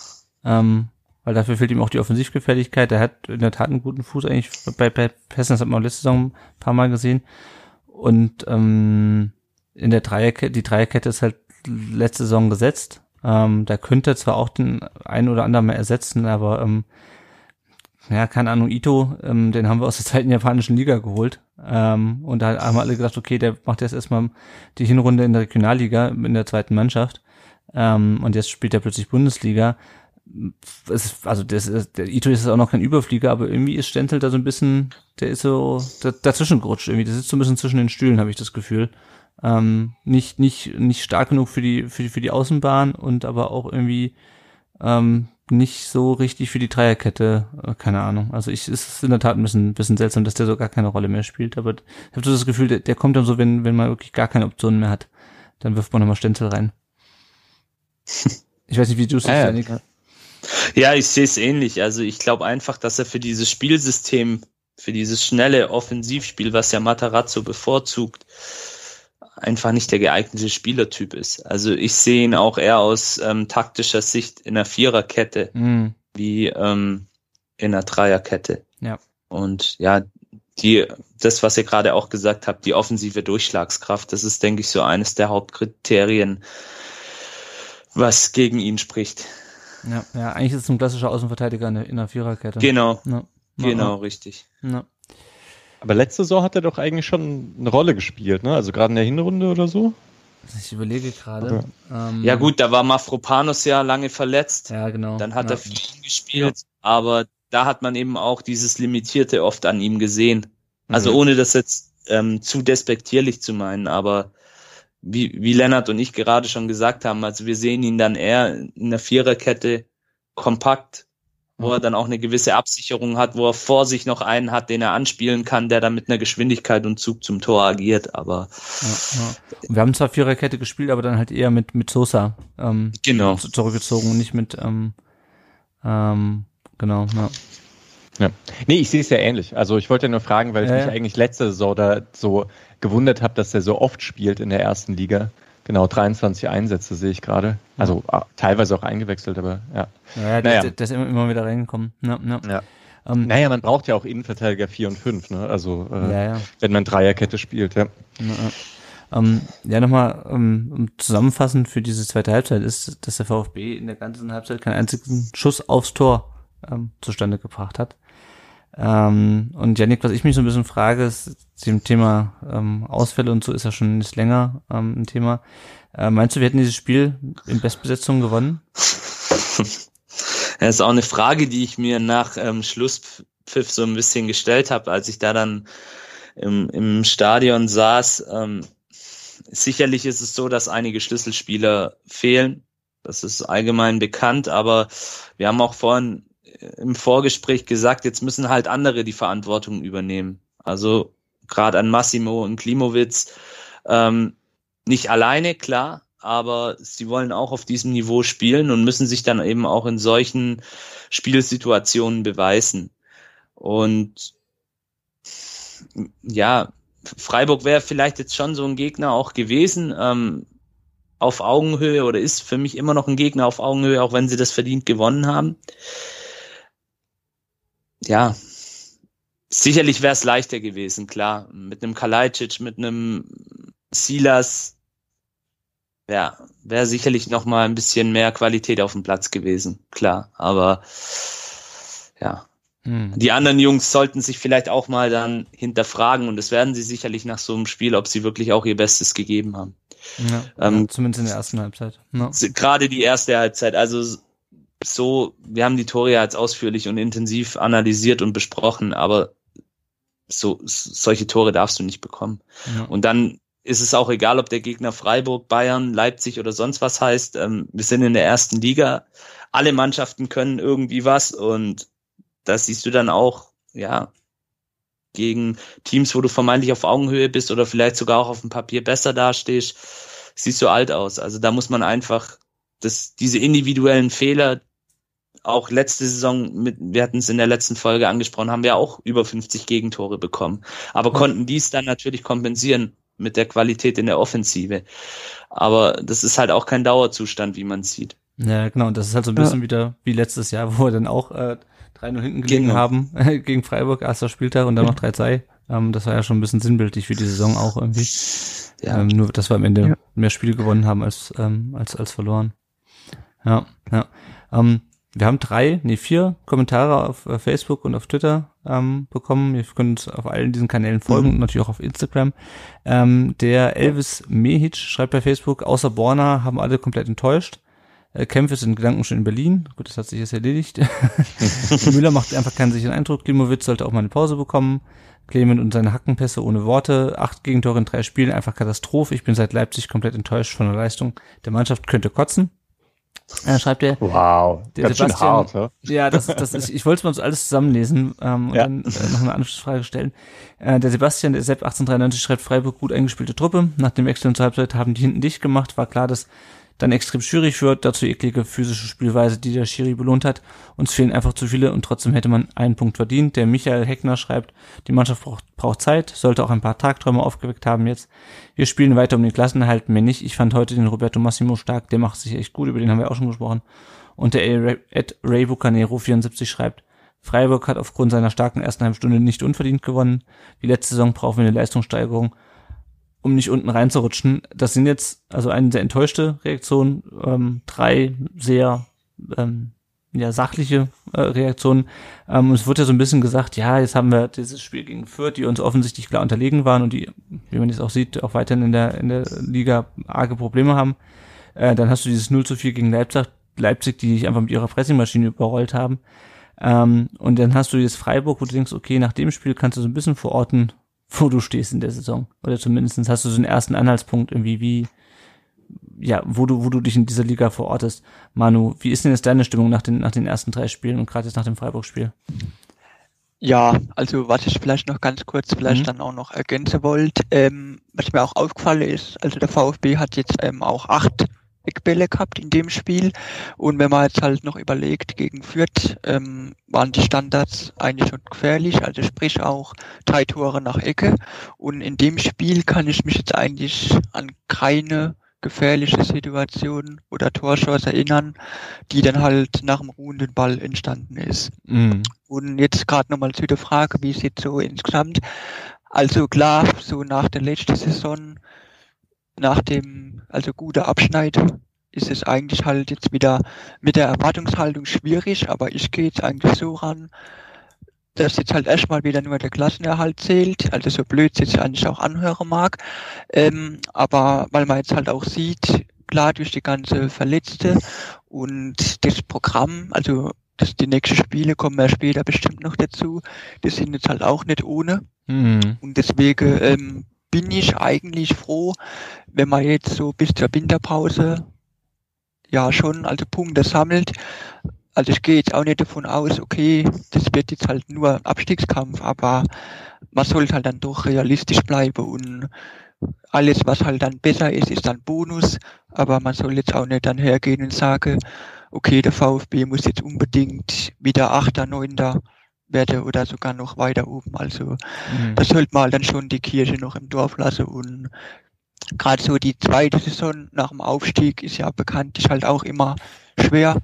ähm, weil dafür fehlt ihm auch die Offensivgefährlichkeit. Er hat in der Tat einen guten Fuß eigentlich bei, bei Pässen, das hat man letzte Saison ein paar Mal gesehen. Und ähm, in der Dreierkette, die Dreierkette ist halt letzte Saison gesetzt. Ähm, da könnte er zwar auch den einen oder anderen mal ersetzen, aber ähm, ja, keine Ahnung, Ito, ähm, den haben wir aus der zweiten japanischen Liga geholt. Ähm, und da haben alle gedacht, okay, der macht jetzt erstmal die Hinrunde in der Regionalliga in der zweiten Mannschaft. Ähm, und jetzt spielt er plötzlich Bundesliga. es ist, also das ist, der Ito ist auch noch kein Überflieger, aber irgendwie ist Stenzel da so ein bisschen, der ist so dazwischen gerutscht irgendwie. Der sitzt so ein bisschen zwischen den Stühlen, habe ich das Gefühl. Ähm, nicht, nicht, nicht stark genug für die, für die, für die Außenbahn und aber auch irgendwie ähm, nicht so richtig für die Dreierkette, äh, keine Ahnung. Also ich es ist in der Tat ein bisschen, ein bisschen seltsam, dass der so gar keine Rolle mehr spielt. Aber ich habe so das Gefühl, der, der kommt dann so, wenn, wenn man wirklich gar keine Optionen mehr hat, dann wirft man nochmal Stenzel rein. Ich weiß nicht, wie du es ja, siehst, ja. ja, ich sehe es ähnlich. Also ich glaube einfach, dass er für dieses Spielsystem, für dieses schnelle Offensivspiel, was ja Matarazzo bevorzugt, einfach nicht der geeignete Spielertyp ist. Also ich sehe ihn auch eher aus ähm, taktischer Sicht in einer Viererkette Mhm. wie ähm, in einer Dreierkette. Ja. Und ja, die, das, was ihr gerade auch gesagt habt, die offensive Durchschlagskraft, das ist, denke ich, so eines der Hauptkriterien, was gegen ihn spricht. Ja, ja, eigentlich ist es ein klassischer Außenverteidiger in der, in der Viererkette. Genau, Ja. genau, richtig. Ja. Aber letzte Saison hat er doch eigentlich schon eine Rolle gespielt, ne? Also gerade in der Hinrunde oder so. Ich überlege gerade. Ähm, Ja gut, da war Mafropanos ja lange verletzt. Ja, genau. Dann hat ja. er ihn gespielt, aber da hat man eben auch dieses Limitierte oft an ihm gesehen. Also Mhm. ohne das jetzt ähm, zu despektierlich zu meinen, aber wie, wie Lennart und ich gerade schon gesagt haben, also wir sehen ihn dann eher in der Viererkette kompakt, wo er dann auch eine gewisse Absicherung hat, wo er vor sich noch einen hat, den er anspielen kann, der dann mit einer Geschwindigkeit und Zug zum Tor agiert, aber Ja, ja. Wir haben zwar Viererkette gespielt, aber dann halt eher mit, mit Sosa ähm, genau. zu- zurückgezogen und nicht mit, ähm, ähm, genau, ja. Ja. Nee, ich sehe es ja ähnlich. Also ich wollte ja nur fragen, weil ich Ja, mich ja. eigentlich letzte Saison da so gewundert habe, dass er so oft spielt in der ersten Liga. Genau, 23 Einsätze sehe ich gerade. Also ah, teilweise auch eingewechselt, aber ja. Ja, der, Naja. der, der ist immer, immer wieder reingekommen. Ja, ja. Ja. Ähm, Naja, man braucht ja auch Innenverteidiger 4 und 5, ne? Also äh, ja, ja. wenn man Dreierkette spielt, ja. Ja. Ähm, ja nochmal ähm, um zusammenfassend für diese zweite Halbzeit ist, dass der VfB in der ganzen Halbzeit keinen einzigen Schuss aufs Tor ähm, zustande gebracht hat. Ähm, und Janik, was ich mich so ein bisschen frage, ist dem Thema ähm, Ausfälle und so ist ja schon nicht länger ähm, ein Thema. Äh, meinst du, wir hätten dieses Spiel in Bestbesetzung gewonnen? *laughs* Das ist auch eine Frage, die ich mir nach ähm, Schlusspfiff so ein bisschen gestellt habe, als ich da dann im, im Stadion saß. Ähm, sicherlich ist es so, dass einige Schlüsselspieler fehlen. Das ist allgemein bekannt, aber wir haben auch vorhin im Vorgespräch gesagt, jetzt müssen halt andere die Verantwortung übernehmen. Also gerade an Massimo und Klimowitz. Ähm, nicht alleine, klar, aber sie wollen auch auf diesem Niveau spielen und müssen sich dann eben auch in solchen Spielsituationen beweisen. Und ja, Freiburg wäre vielleicht jetzt schon so ein Gegner auch gewesen, ähm, auf Augenhöhe oder ist für mich immer noch ein Gegner auf Augenhöhe, auch wenn sie das verdient gewonnen haben. Ja, sicherlich wäre es leichter gewesen, klar. Mit einem Kalajdzic, mit einem Silas, ja, wäre sicherlich noch mal ein bisschen mehr Qualität auf dem Platz gewesen, klar. Aber ja, Hm. die anderen Jungs sollten sich vielleicht auch mal dann hinterfragen und das werden sie sicherlich nach so einem Spiel, ob sie wirklich auch ihr Bestes gegeben haben. Ja, Ähm, zumindest in der ersten Halbzeit. Ja. Gerade die erste Halbzeit, also so, wir haben die Tore ja jetzt ausführlich und intensiv analysiert und besprochen, aber so solche Tore darfst du nicht bekommen. Ja. Und dann ist es auch egal, ob der Gegner Freiburg, Bayern, Leipzig oder sonst was heißt. Ähm, wir sind in der ersten Liga. Alle Mannschaften können irgendwie was und das siehst du dann auch, ja, gegen Teams, wo du vermeintlich auf Augenhöhe bist oder vielleicht sogar auch auf dem Papier besser dastehst, siehst du alt aus. Also da muss man einfach das, diese individuellen Fehler, auch letzte Saison, mit, wir hatten es in der letzten Folge angesprochen, haben wir auch über 50 Gegentore bekommen, aber konnten dies dann natürlich kompensieren mit der Qualität in der Offensive. Aber das ist halt auch kein Dauerzustand, wie man sieht. Ja, genau. Und das ist halt so ein bisschen wieder wie letztes Jahr, *laughs* wo wir dann auch äh, 3-0 hinten gelegen Genau. haben *laughs* gegen Freiburg, erster Spieltag und dann noch 3-2. Ähm, das war ja schon ein bisschen sinnbildlich für die Saison auch irgendwie. Ja. Ähm, nur, dass wir am Ende Ja. mehr Spiele gewonnen haben als, ähm, als, als verloren. Ja, ja. Ähm, wir haben drei, nee, vier Kommentare auf äh, Facebook und auf Twitter ähm, bekommen. Ihr könnt uns auf allen diesen Kanälen folgen und natürlich auch auf Instagram. Ähm, der Elvis Mehic schreibt bei Facebook, außer Borna haben alle komplett enttäuscht. Äh, Kämpfe sind Gedanken schon in Berlin. Gut, das hat sich jetzt erledigt. *laughs* Müller macht einfach keinen sicheren Eindruck. Klimowitz sollte auch mal eine Pause bekommen. Clement und seine Hackenpässe ohne Worte. Acht Gegentore in drei Spielen, einfach Katastrophe. Ich bin seit Leipzig komplett enttäuscht von der Leistung. Der Mannschaft könnte kotzen. Äh, schreibt er. Wow, Der ganz schön Sebastian- hart, ja? Ja, das, das ist, ich wollte es mal alles zusammenlesen ähm, und Ja. dann äh, noch eine Anschlussfrage stellen. Äh, der Sebastian, der Sepp 1893 schreibt, Freiburg gut eingespielte Truppe. Nach dem Wechsel zur Halbzeit haben die hinten dicht gemacht. War klar, dass dann extrem schwierig wird. Dazu eklige physische Spielweise, die der Schiri belohnt hat. Uns fehlen einfach zu viele und trotzdem hätte man einen Punkt verdient. Der Michael Heckner schreibt, die Mannschaft braucht, braucht Zeit, sollte auch ein paar Tagträume aufgeweckt haben jetzt. Wir spielen weiter um den Klassenerhalt, mehr nicht. Ich fand heute den Roberto Massimo stark, der macht sich echt gut, über den haben wir auch schon gesprochen. Und der Ed Ray Bucanero 74 schreibt, Freiburg hat aufgrund seiner starken ersten halben Stunde nicht unverdient gewonnen. Wie letzte Saison brauchen wir eine Leistungssteigerung, um nicht unten reinzurutschen. Das sind jetzt also eine sehr enttäuschte Reaktion, ähm, drei sehr ähm, ja, sachliche äh, Reaktionen. Ähm, es wird ja so ein bisschen gesagt, ja, jetzt haben wir dieses Spiel gegen Fürth, die uns offensichtlich klar unterlegen waren und die, wie man jetzt auch sieht, auch weiterhin in der, in der Liga arge Probleme haben. Äh, dann hast du dieses 0 zu 4 gegen Leipzig, Leipzig, die dich einfach mit ihrer Pressingmaschine überrollt haben. Ähm, und dann hast du jetzt Freiburg, wo du denkst, okay, nach dem Spiel kannst du so ein bisschen verorten, wo du stehst in der Saison. Oder zumindest hast du so einen ersten Anhaltspunkt irgendwie, wie, ja, wo du, wo du dich in dieser Liga verortest. Manu, wie ist denn jetzt deine Stimmung nach den, nach den ersten drei Spielen und gerade jetzt nach dem Freiburg-Spiel? Ja, also was ich vielleicht noch ganz kurz vielleicht Mhm. dann auch noch ergänzen wollte, ähm, was mir auch aufgefallen ist, also der VfB hat jetzt ähm, auch acht Eckbälle gehabt in dem Spiel und wenn man jetzt halt noch überlegt, gegen Fürth ähm, waren die Standards eigentlich schon gefährlich, also sprich auch drei Tore nach Ecke und in dem Spiel kann ich mich jetzt eigentlich an keine gefährliche Situation oder Torchance erinnern, die dann halt nach dem ruhenden Ball entstanden ist. Mhm. Und jetzt gerade nochmal zu der Frage, wie es jetzt so insgesamt. Also klar, so nach der letzten Saison, nach dem, also guter Abschneid, ist es eigentlich halt jetzt wieder mit der Erwartungshaltung schwierig, aber ich gehe jetzt eigentlich so ran, dass jetzt halt erstmal wieder nur der Klassenerhalt zählt, also so blöd es jetzt eigentlich auch anhören mag, ähm, aber weil man jetzt halt auch sieht, klar durch die ganze Verletzte und das Programm, also das, die nächsten Spiele kommen ja später bestimmt noch dazu, die sind jetzt halt auch nicht ohne Mhm. und deswegen ähm, bin ich eigentlich froh, wenn man jetzt so bis zur Winterpause ja schon also Punkte sammelt. Also ich gehe jetzt auch nicht davon aus, okay, das wird jetzt halt nur Abstiegskampf, aber man sollte halt dann doch realistisch bleiben und alles, was halt dann besser ist, ist dann Bonus, aber man soll jetzt auch nicht dann hergehen und sagen, okay, der VfB muss jetzt unbedingt wieder Achter, Neunter werden oder sogar noch weiter oben. Also Mhm. da sollte man halt dann schon die Kirche noch im Dorf lassen und gerade so die zweite Saison nach dem Aufstieg ist ja bekanntlich halt auch immer schwer,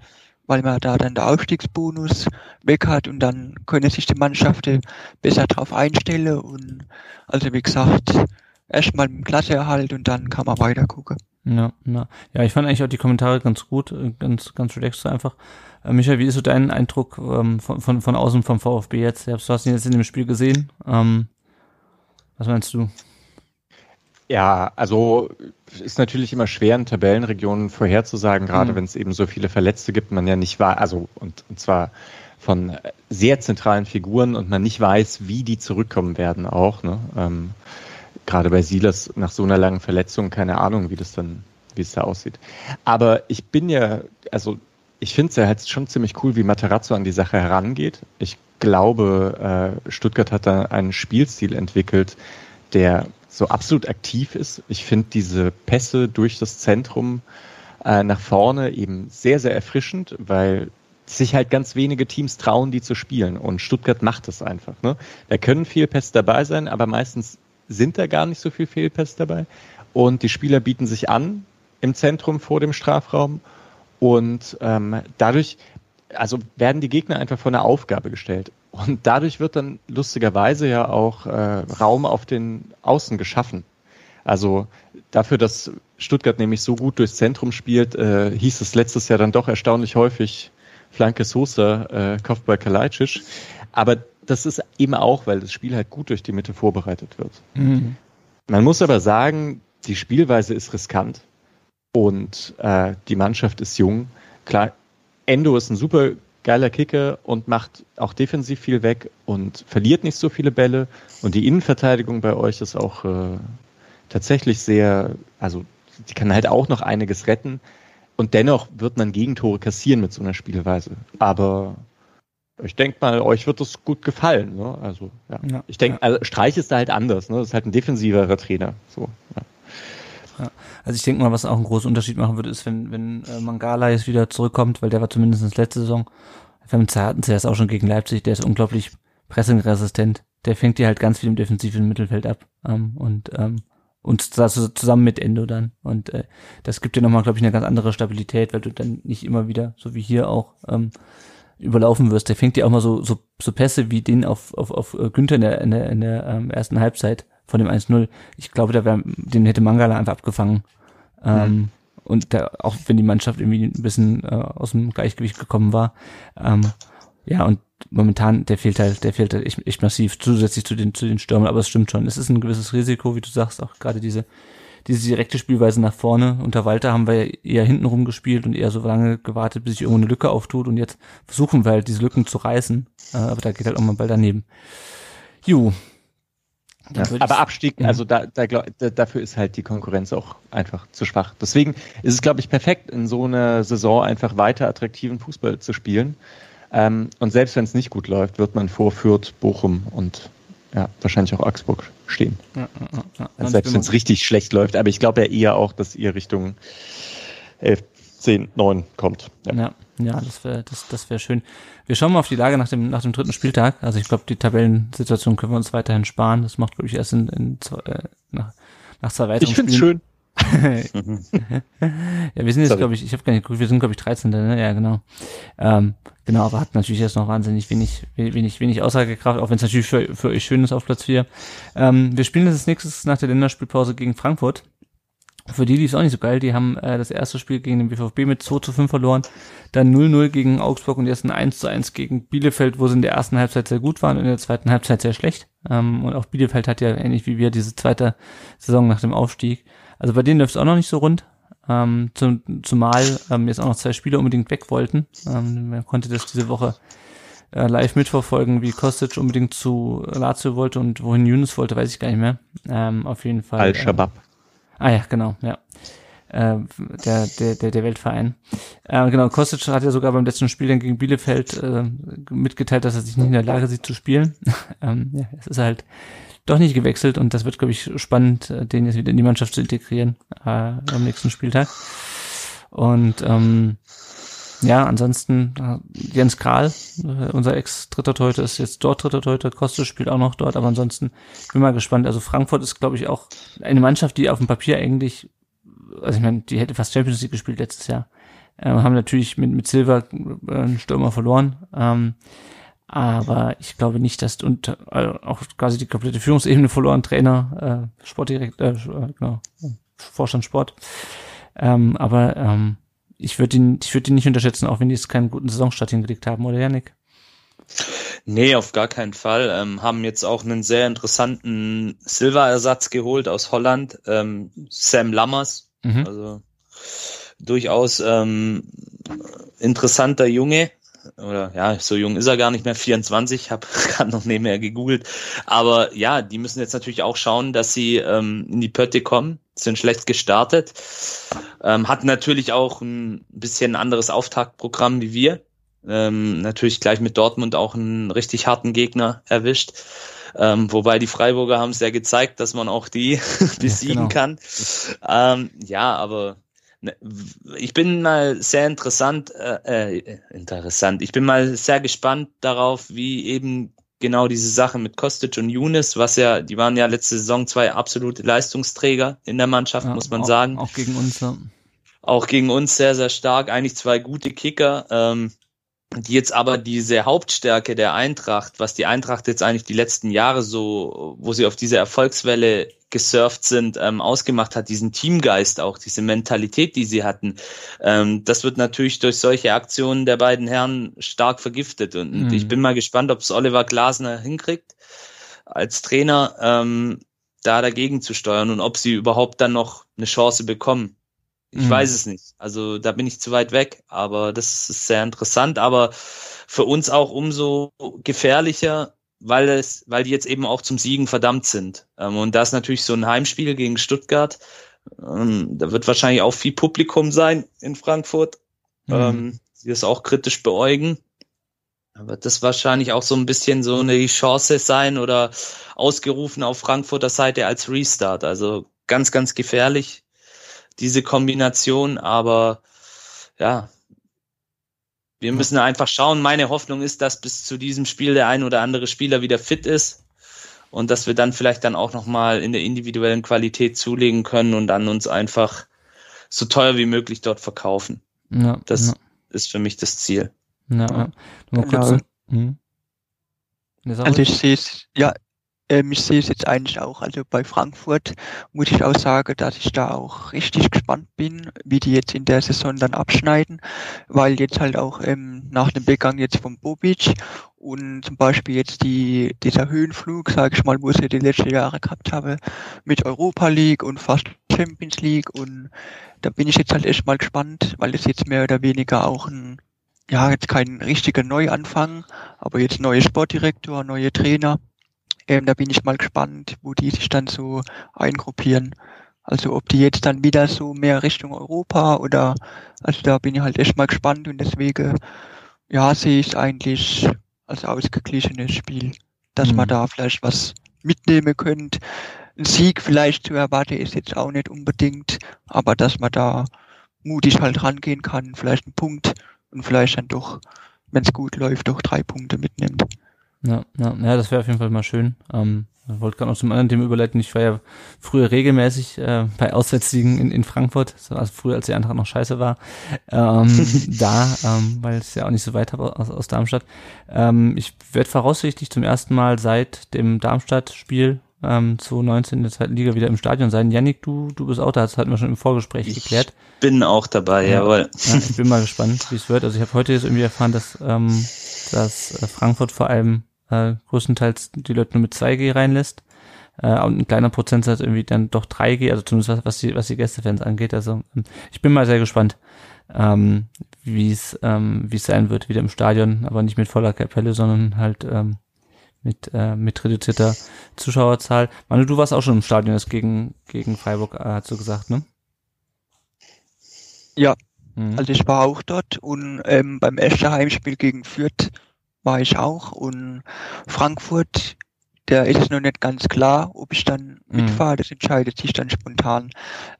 weil man da dann der Aufstiegsbonus weg hat und dann können sich die Mannschaften besser drauf einstellen und also wie gesagt, erstmal im Klasseerhalt und dann kann man weiter gucken. Ja, ja. ja, ich fand eigentlich auch die Kommentare ganz gut, äh, ganz, ganz relaxed einfach. Äh, Michael, wie ist so dein Eindruck ähm, von, von, von außen vom VfB jetzt? Du hast ihn jetzt in dem Spiel gesehen. Ähm, was meinst du? Ja, also ist natürlich immer schwer in Tabellenregionen vorherzusagen, gerade Mhm. wenn es eben so viele Verletzte gibt, man ja nicht war, also und, und zwar von sehr zentralen Figuren und man nicht weiß, wie die zurückkommen werden auch. Ne? Ähm, gerade bei Silas nach so einer langen Verletzung, keine Ahnung, wie das dann, wie es da aussieht. Aber ich bin ja, also ich finde es ja halt schon ziemlich cool, wie Materazzo an die Sache herangeht. Ich glaube, äh, Stuttgart hat da einen Spielstil entwickelt, der so absolut aktiv ist. Ich finde diese Pässe durch das Zentrum äh, nach vorne eben sehr, sehr erfrischend, weil sich halt ganz wenige Teams trauen, die zu spielen. Und Stuttgart macht das einfach. Ne? Da können Fehlpässe dabei sein, aber meistens sind da gar nicht so viel Fehlpässe dabei. Und die Spieler bieten sich an im Zentrum vor dem Strafraum. Und ähm, dadurch, also werden die Gegner einfach vor eine Aufgabe gestellt. Und dadurch wird dann lustigerweise ja auch äh, Raum auf den Außen geschaffen. Also dafür, dass Stuttgart nämlich so gut durchs Zentrum spielt, äh, hieß es letztes Jahr dann doch erstaunlich häufig Flanke Sosa, äh, Kopfball Kalajdzic. Aber das ist eben auch, weil das Spiel halt gut durch die Mitte vorbereitet wird. Mhm. Man muss aber sagen, die Spielweise ist riskant. Und äh, die Mannschaft ist jung. Klar, Endo ist ein super geiler Kicker und macht auch defensiv viel weg und verliert nicht so viele Bälle. Und die Innenverteidigung bei euch ist auch äh, tatsächlich sehr, also die kann halt auch noch einiges retten. Und dennoch wird man Gegentore kassieren mit so einer Spielweise. Aber ich denke mal, euch wird das gut gefallen. Ne? Also, ja. ja ich denke, ja. also Streich ist da halt anders. Ne? Das ist halt ein defensiverer Trainer. So, ja. Ja. Also ich denke mal, was auch einen großen Unterschied machen würde, ist, wenn, wenn äh, Mangala jetzt wieder zurückkommt, weil der war zumindest letzte Saison. Wir hatten sie erst auch schon gegen Leipzig, der ist unglaublich pressingresistent. Der fängt dir halt ganz viel im defensiven Mittelfeld ab. Ähm, und ähm, und das zusammen mit Endo dann. Und äh, das gibt dir nochmal, glaube ich, eine ganz andere Stabilität, weil du dann nicht immer wieder, so wie hier auch, ähm, überlaufen wirst. Der fängt dir auch mal so, so, so Pässe wie den auf, auf, auf äh, Günther in der, in der, in der ähm, ersten Halbzeit von dem 1-0. Ich glaube, da wär, den hätte Mangala einfach abgefangen. Ähm, mhm. Und da, auch wenn die Mannschaft irgendwie ein bisschen äh, aus dem Gleichgewicht gekommen war. Ähm, ja, und momentan, der fehlt halt, der fehlt halt echt, echt massiv, zusätzlich zu den, zu den Stürmern, aber es stimmt schon. Es ist ein gewisses Risiko, wie du sagst, auch gerade diese, diese direkte Spielweise nach vorne. Unter Walter haben wir ja eher hinten rum gespielt und eher so lange gewartet, bis sich irgendwo eine Lücke auftut und jetzt versuchen wir halt diese Lücken zu reißen, äh, aber da geht halt auch mal Ball daneben. Ju, ja, aber Abstieg, ja. also da, da, da, dafür ist halt die Konkurrenz auch einfach zu schwach. Deswegen ist es, glaube ich, perfekt, in so einer Saison einfach weiter attraktiven Fußball zu spielen. Ähm, und selbst wenn es nicht gut läuft, wird man vor Fürth, Bochum und ja, wahrscheinlich auch Augsburg stehen. Ja, ja. Also selbst wenn es richtig schlecht läuft. Aber ich glaube ja eher auch, dass ihr Richtung 11, 10, 9 kommt. Ja, ja, das wäre das, das wär schön. Wir schauen mal auf die Lage nach dem, nach dem dritten Spieltag. Also ich glaube, die Tabellensituation können wir uns weiterhin sparen. Das macht, glaube ich, erst in, in zwei, äh, nach, nach zwei weiteren Ich finde es schön. *laughs* ja, wir sind jetzt, glaube ich, ich habe gar nicht geguckt, wir sind, glaube ich, 13. Ne? Ja, genau. Ähm, genau, aber hat natürlich jetzt noch wahnsinnig wenig, wenig, wenig Aussagekraft, auch wenn es natürlich für, für euch schön ist auf Platz 4. Ähm, wir spielen das nächstes nach der Länderspielpause gegen Frankfurt. Für die lief es auch nicht so geil. Die haben äh, das erste Spiel gegen den BVB mit 2 zu 5 verloren, dann 0-0 gegen Augsburg und jetzt ein 1 zu 1 gegen Bielefeld, wo sie in der ersten Halbzeit sehr gut waren und in der zweiten Halbzeit sehr schlecht. Ähm, und auch Bielefeld hat ja ähnlich wie wir diese zweite Saison nach dem Aufstieg. Also bei denen läuft es auch noch nicht so rund. Ähm, zum, zumal ähm, jetzt auch noch zwei Spieler unbedingt weg wollten. Ähm, man konnte das diese Woche äh, live mitverfolgen, wie Kostic unbedingt zu Lazio wollte und wohin Yunus wollte, weiß ich gar nicht mehr. Ähm, auf jeden Fall. Al-Shabaab. Äh, Ah ja, genau, ja. Äh, der, der, der, der Weltverein. Äh, genau, Kostic hat ja sogar beim letzten Spiel dann gegen Bielefeld äh, mitgeteilt, dass er sich nicht in der Lage sieht zu spielen. *laughs* ähm, ja, es ist halt doch nicht gewechselt und das wird, glaube ich, spannend, äh, den jetzt wieder in die Mannschaft zu integrieren äh, am nächsten Spieltag. Und ähm, ja, ansonsten äh, Jens Kral, äh, unser Ex-dritter Torhüter, ist jetzt dort dritter Torhüter, Kostic spielt auch noch dort, aber ansonsten bin mal gespannt. Also Frankfurt ist, glaube ich, auch eine Mannschaft, die auf dem Papier eigentlich, also ich meine, die hätte fast Champions League gespielt letztes Jahr. Ähm, haben natürlich mit, mit Silver äh, einen Stürmer verloren. Ähm, aber ich glaube nicht, dass und äh, auch quasi die komplette Führungsebene verloren, Trainer, äh, Sportdirektor, äh, genau, Vorstand Sport. Ähm, aber ähm, ich würde ihn, ich würde ihn nicht unterschätzen, auch wenn die jetzt keinen guten Saisonstart hingelegt haben, oder Janik? Nee, auf gar keinen Fall. Ähm, haben jetzt auch einen sehr interessanten Silverersatz geholt aus Holland, ähm, Sam Lammers. Mhm. Also durchaus ähm, interessanter Junge. Oder ja, so jung ist er gar nicht mehr, 24, habe gerade noch nebenher gegoogelt. Aber ja, die müssen jetzt natürlich auch schauen, dass sie ähm, in die Pötte kommen sind schlecht gestartet. Ähm, hatten natürlich auch ein bisschen anderes Auftaktprogramm wie wir. Ähm, natürlich gleich mit Dortmund auch einen richtig harten Gegner erwischt. Ähm, wobei die Freiburger haben es ja gezeigt, dass man auch die *laughs* besiegen ja, genau. kann. Ähm, ja, aber ne, ich bin mal sehr interessant, äh, äh, interessant. Ich bin mal sehr gespannt darauf, wie eben genau diese Sache mit Kostic und Younes, was ja, die waren ja letzte Saison zwei absolute Leistungsträger in der Mannschaft, ja, muss man auch, sagen. Auch gegen uns, ja. Auch gegen uns sehr, sehr stark. Eigentlich zwei gute Kicker. Ähm, die jetzt aber diese Hauptstärke der Eintracht, was die Eintracht jetzt eigentlich die letzten Jahre so, wo sie auf diese Erfolgswelle gesurft sind, ähm, ausgemacht hat, diesen Teamgeist auch, diese Mentalität, die sie hatten. Ähm, das wird natürlich durch solche Aktionen der beiden Herren stark vergiftet. Und mhm. ich bin mal gespannt, ob es Oliver Glasner hinkriegt, als Trainer ähm, da dagegen zu steuern und ob sie überhaupt dann noch eine Chance bekommen. Ich mhm. weiß es nicht. Also da bin ich zu weit weg, aber das ist sehr interessant, aber für uns auch umso gefährlicher, weil es, weil die jetzt eben auch zum Siegen verdammt sind. Ähm, und da ist natürlich so ein Heimspiel gegen Stuttgart. Ähm, da wird wahrscheinlich auch viel Publikum sein in Frankfurt, mhm. ähm, die das auch kritisch beäugen. Da wird das wahrscheinlich auch so ein bisschen so eine Chance sein oder ausgerufen auf Frankfurter Seite als Restart. Also ganz, ganz gefährlich, diese Kombination. Aber ja, wir müssen einfach schauen. Meine Hoffnung ist, dass bis zu diesem Spiel der ein oder andere Spieler wieder fit ist und dass wir dann vielleicht dann auch nochmal in der individuellen Qualität zulegen können und dann uns einfach so teuer wie möglich dort verkaufen. Ja, das ja. ist für mich das Ziel. Ja, ja. Nur kurz. Genau. Hm. Also ich sehe es, ja, ähm, ich sehe es jetzt eigentlich auch, also bei Frankfurt muss ich auch sagen, dass ich da auch richtig gespannt bin, wie die jetzt in der Saison dann abschneiden, weil jetzt halt auch ähm, nach dem Begang jetzt von Bobic und zum Beispiel jetzt die, dieser Höhenflug, sage ich mal, wo sie die letzten Jahre gehabt habe, mit Europa League und fast Champions League und da bin ich jetzt halt echt mal gespannt, weil es jetzt mehr oder weniger auch ein, ja, jetzt kein richtiger Neuanfang, aber jetzt neuer Sportdirektor, neue Trainer ähm, da bin ich mal gespannt, wo die sich dann so eingruppieren. Also ob die jetzt dann wieder so mehr Richtung Europa oder, also da bin ich halt echt mal gespannt und deswegen, ja, sehe ich eigentlich als ausgeglichenes Spiel, dass mhm. man da vielleicht was mitnehmen könnte. Ein Sieg vielleicht zu erwarten ist jetzt auch nicht unbedingt, aber dass man da mutig halt rangehen kann, vielleicht einen Punkt und vielleicht dann doch, wenn es gut läuft, doch drei Punkte mitnimmt. Ja, ja, ja das wäre auf jeden Fall mal schön. Ähm, ich wollte gerade noch zum anderen Thema überleiten. Ich war ja früher regelmäßig äh, bei Auswärtssiegen in, in Frankfurt, also früher als die Eintracht noch scheiße war, ähm, *laughs* da, ähm, weil es ja auch nicht so weit habe aus, aus Darmstadt. Ähm, ich werde voraussichtlich zum ersten Mal seit dem Darmstadt-Spiel ähm, 2019 in der zweiten Liga wieder im Stadion sein. Yannick, du, du bist auch da, das hatten wir schon im Vorgespräch ich geklärt. Ich bin auch dabei, ja, jawohl. Ja, ich bin mal gespannt, wie es wird. Also ich habe heute jetzt irgendwie erfahren, dass, ähm, dass äh, Frankfurt vor allem äh, größtenteils die Leute nur mit 2G reinlässt. Äh, und ein kleiner Prozentsatz irgendwie dann doch 3G, also zumindest was, was die, was die Gästefans angeht. Also ähm, ich bin mal sehr gespannt, ähm, wie es ähm, wie es sein wird, wieder im Stadion, aber nicht mit voller Kapelle, sondern halt ähm, mit, äh, mit reduzierter Zuschauerzahl. Manu, du warst auch schon im Stadion das gegen, gegen Freiburg, äh, hast du gesagt, ne? Ja, mhm. also ich war auch dort und ähm, beim ersten Heimspiel gegen Fürth war ich auch und Frankfurt, der ist noch nicht ganz klar, ob ich dann mhm. mitfahre, das entscheidet sich dann spontan.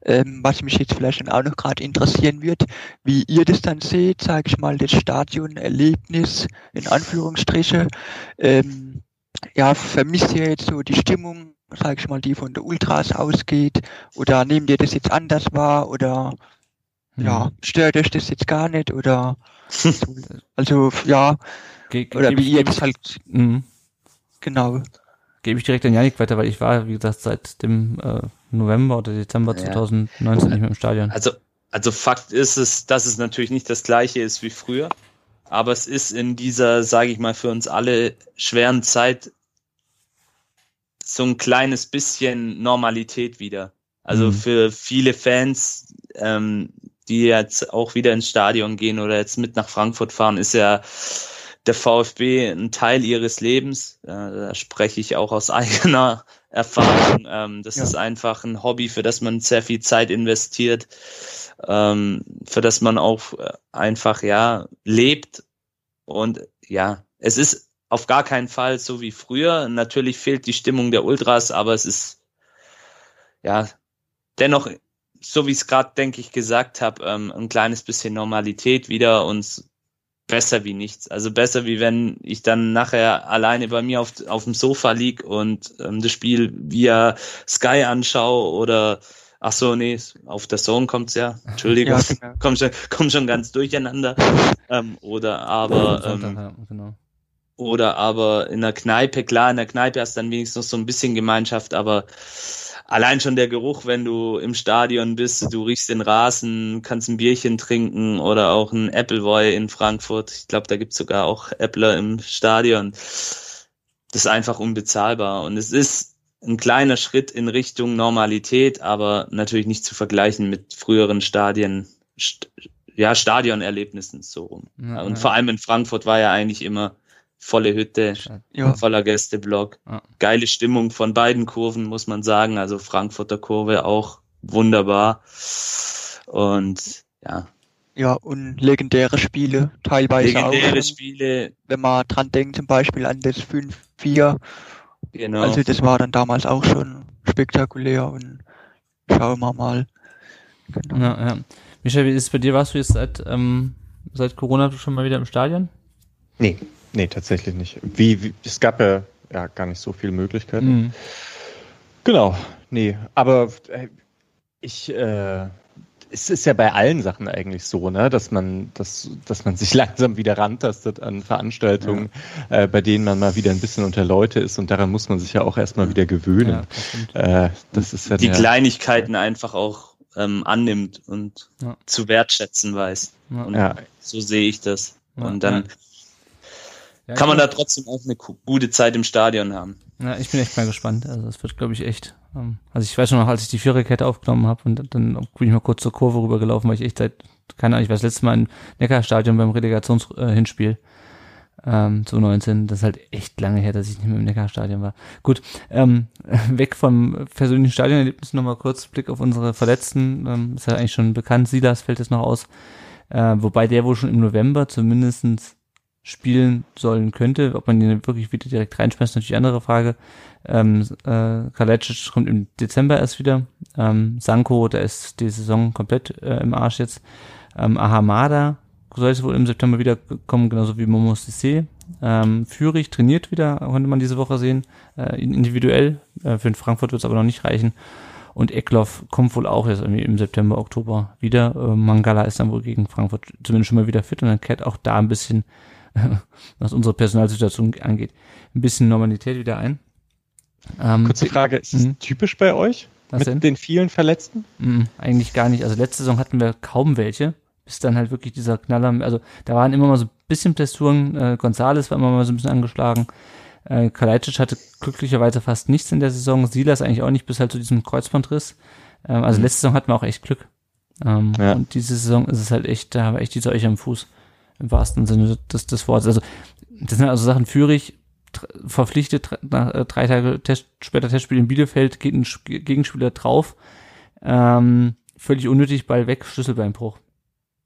Ähm, was mich jetzt vielleicht dann auch noch gerade interessieren wird, wie ihr das dann seht, sage ich mal, das Stadionerlebnis in Anführungsstriche. Ähm, ja, vermisst ihr jetzt so die Stimmung, sage ich mal, die von der Ultras ausgeht oder nehmt ihr das jetzt anders wahr oder mhm. ja, stört euch das jetzt gar nicht oder *laughs* also ja, Ge Oder wie ihr das halt. Mh. Genau. Gebe ich direkt an Janik weiter, weil ich war, wie gesagt, seit dem äh, November oder Dezember ja. 2019 nicht mehr im Stadion. Also, also Fakt ist es, dass es natürlich nicht das gleiche ist wie früher, aber es ist in dieser, sage ich mal, für uns alle schweren Zeit so ein kleines bisschen Normalität wieder. Also mhm. für viele Fans, ähm, die jetzt auch wieder ins Stadion gehen oder jetzt mit nach Frankfurt fahren, ist ja der VfB ein Teil ihres Lebens. Da spreche ich auch aus *laughs* eigener Erfahrung. Ähm, das ja. ist einfach ein Hobby, für das man sehr viel Zeit investiert, ähm, für das man auch äh, einfach ja lebt. Und ja, es ist auf gar keinen Fall so wie früher. Natürlich fehlt die Stimmung der Ultras, aber es ist ja dennoch so wie ich es gerade, denke ich, gesagt habe, ähm, ein kleines bisschen Normalität wieder und besser wie nichts. Also besser wie wenn ich dann nachher alleine bei mir auf, auf dem Sofa lieg und ähm, das Spiel via Sky anschaue oder ach so, nee, auf der Zone kommt's ja. *laughs* Entschuldigung, ja, genau. komm schon, komm schon ganz durcheinander. Ähm, oder aber ähm, genau. Oder aber in der Kneipe, klar, in der Kneipe hast du dann wenigstens noch so ein bisschen Gemeinschaft, aber allein schon der Geruch, wenn du im Stadion bist, du riechst den Rasen, kannst ein Bierchen trinken oder auch ein Appleboy in Frankfurt. Ich glaube, da gibt's sogar auch Äppler im Stadion. Das ist einfach unbezahlbar. Und es ist ein kleiner Schritt in Richtung Normalität, aber natürlich nicht zu vergleichen mit früheren Stadien, st ja, Stadionerlebnissen so rum. Ja, und ja. vor allem in Frankfurt war ja eigentlich immer volle Hütte, Ja, voller Gästeblock. Ja. Geile Stimmung von beiden Kurven, muss man sagen. Also Frankfurter Kurve auch wunderbar. Und ja, ja, und legendäre Spiele, teilweise legendäre auch. Spiele, Wenn man dran denkt, zum Beispiel an das 5-4. genau. Also das war dann damals auch schon spektakulär und schauen wir mal. Genau. Ja, ja. Michael, wie ist es bei dir? Warst du jetzt seit, ähm, seit Corona schon mal wieder im Stadion? Nee, nee, tatsächlich nicht. Wie, wie es gab ja, ja gar nicht so viele Möglichkeiten. Mhm. Genau, nee, aber äh, ich, äh, es ist ja bei allen Sachen eigentlich so, ne, dass man, dass, dass man sich *laughs* langsam wieder rantastet an Veranstaltungen, äh, bei denen man mal wieder ein bisschen unter Leute ist und daran muss man sich ja auch erstmal wieder gewöhnen. Ja. Äh, das ist ja die Kleinigkeiten einfach auch ähm, annimmt und Ja. zu wertschätzen weiß. Ja. Und Ja, so sehe ich das. Ja, Und dann Ja, kann man ich- da trotzdem auch eine gu- gute Zeit im Stadion haben. Ja, ich bin echt mal gespannt. Also das wird, glaube ich, echt. Ähm, also ich weiß schon noch, als ich die Viererkette aufgenommen habe und dann bin ich mal kurz zur Kurve rübergelaufen, weil ich echt seit, keine Ahnung, ich war das letzte Mal im Neckarstadion beim Relegationshinspiel. Ähm, zu 19, das ist halt echt lange her, dass ich nicht mehr im Neckarstadion war. Gut, ähm, *laughs* weg vom persönlichen Stadionerlebnis nochmal kurz Blick auf unsere Verletzten. Ähm, ist ja eigentlich schon bekannt, Silas fällt jetzt noch aus. Äh, wobei der wohl schon im November zumindestens spielen sollen könnte. Ob man ihn wirklich wieder direkt reinschmeißt, natürlich andere Frage. Ähm, äh, Kalecic kommt im Dezember erst wieder. Ähm, Sanko, der ist die Saison komplett äh, im Arsch jetzt. Ähm, Ahamada soll es wohl im September wieder kommen, genauso wie Momo Sissé. Ähm, Fürich trainiert wieder, konnte man diese Woche sehen, äh, individuell. Äh, für den Frankfurt wird es aber noch nicht reichen. Und Eckloff kommt wohl auch jetzt irgendwie im September, Oktober wieder. Äh, Mangala ist dann wohl gegen Frankfurt zumindest schon mal wieder fit und dann kehrt auch da ein bisschen, *laughs* was unsere Personalsituation angeht, ein bisschen Normalität wieder ein. Ähm, kurze Frage, ist es Mhm. typisch bei euch Was mit denn? den vielen Verletzten? Mm, eigentlich gar nicht. Also letzte Saison hatten wir kaum welche, bis dann halt wirklich dieser Knaller, also da waren immer mal so ein bisschen Blessuren, äh, Gonzales war immer mal so ein bisschen angeschlagen, äh, Kalajdzic hatte glücklicherweise fast nichts in der Saison, Silas eigentlich auch nicht, bis halt zu diesem Kreuzbandriss. Ähm, also Mhm. letzte Saison hatten wir auch echt Glück. Ähm, Ja. Und diese Saison ist es halt echt, da haben wir echt die Seuche am Fuß, im wahrsten Sinne des, des Wortes. Also das sind also Sachen Führig, verpflichtet, nach, äh, drei Tage Test, später Testspiel in Bielefeld, geht ein Gegenspieler drauf, ähm, völlig unnötig, Ball weg, Schlüsselbeinbruch.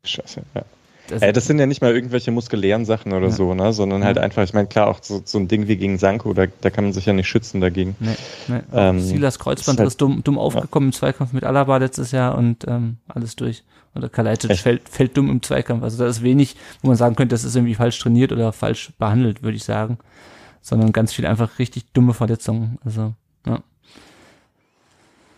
Scheiße, ja. Das, Äh, das sind ja nicht mal irgendwelche muskulären Sachen oder Ja. so, ne? sondern halt Ja. einfach, ich meine, klar, auch so, so ein Ding wie gegen Sanko, da, da kann man sich ja nicht schützen dagegen. nee, nee. ähm, Silas Kreuzband ist halt- ist dumm, dumm aufgekommen im Zweikampf mit Alaba letztes Jahr und ähm, alles durch. Oder Kalajdzic fällt, fällt dumm im Zweikampf. Also da ist wenig, wo man sagen könnte, das ist irgendwie falsch trainiert oder falsch behandelt, würde ich sagen. Sondern ganz viel einfach richtig dumme Verletzungen. Also, ja.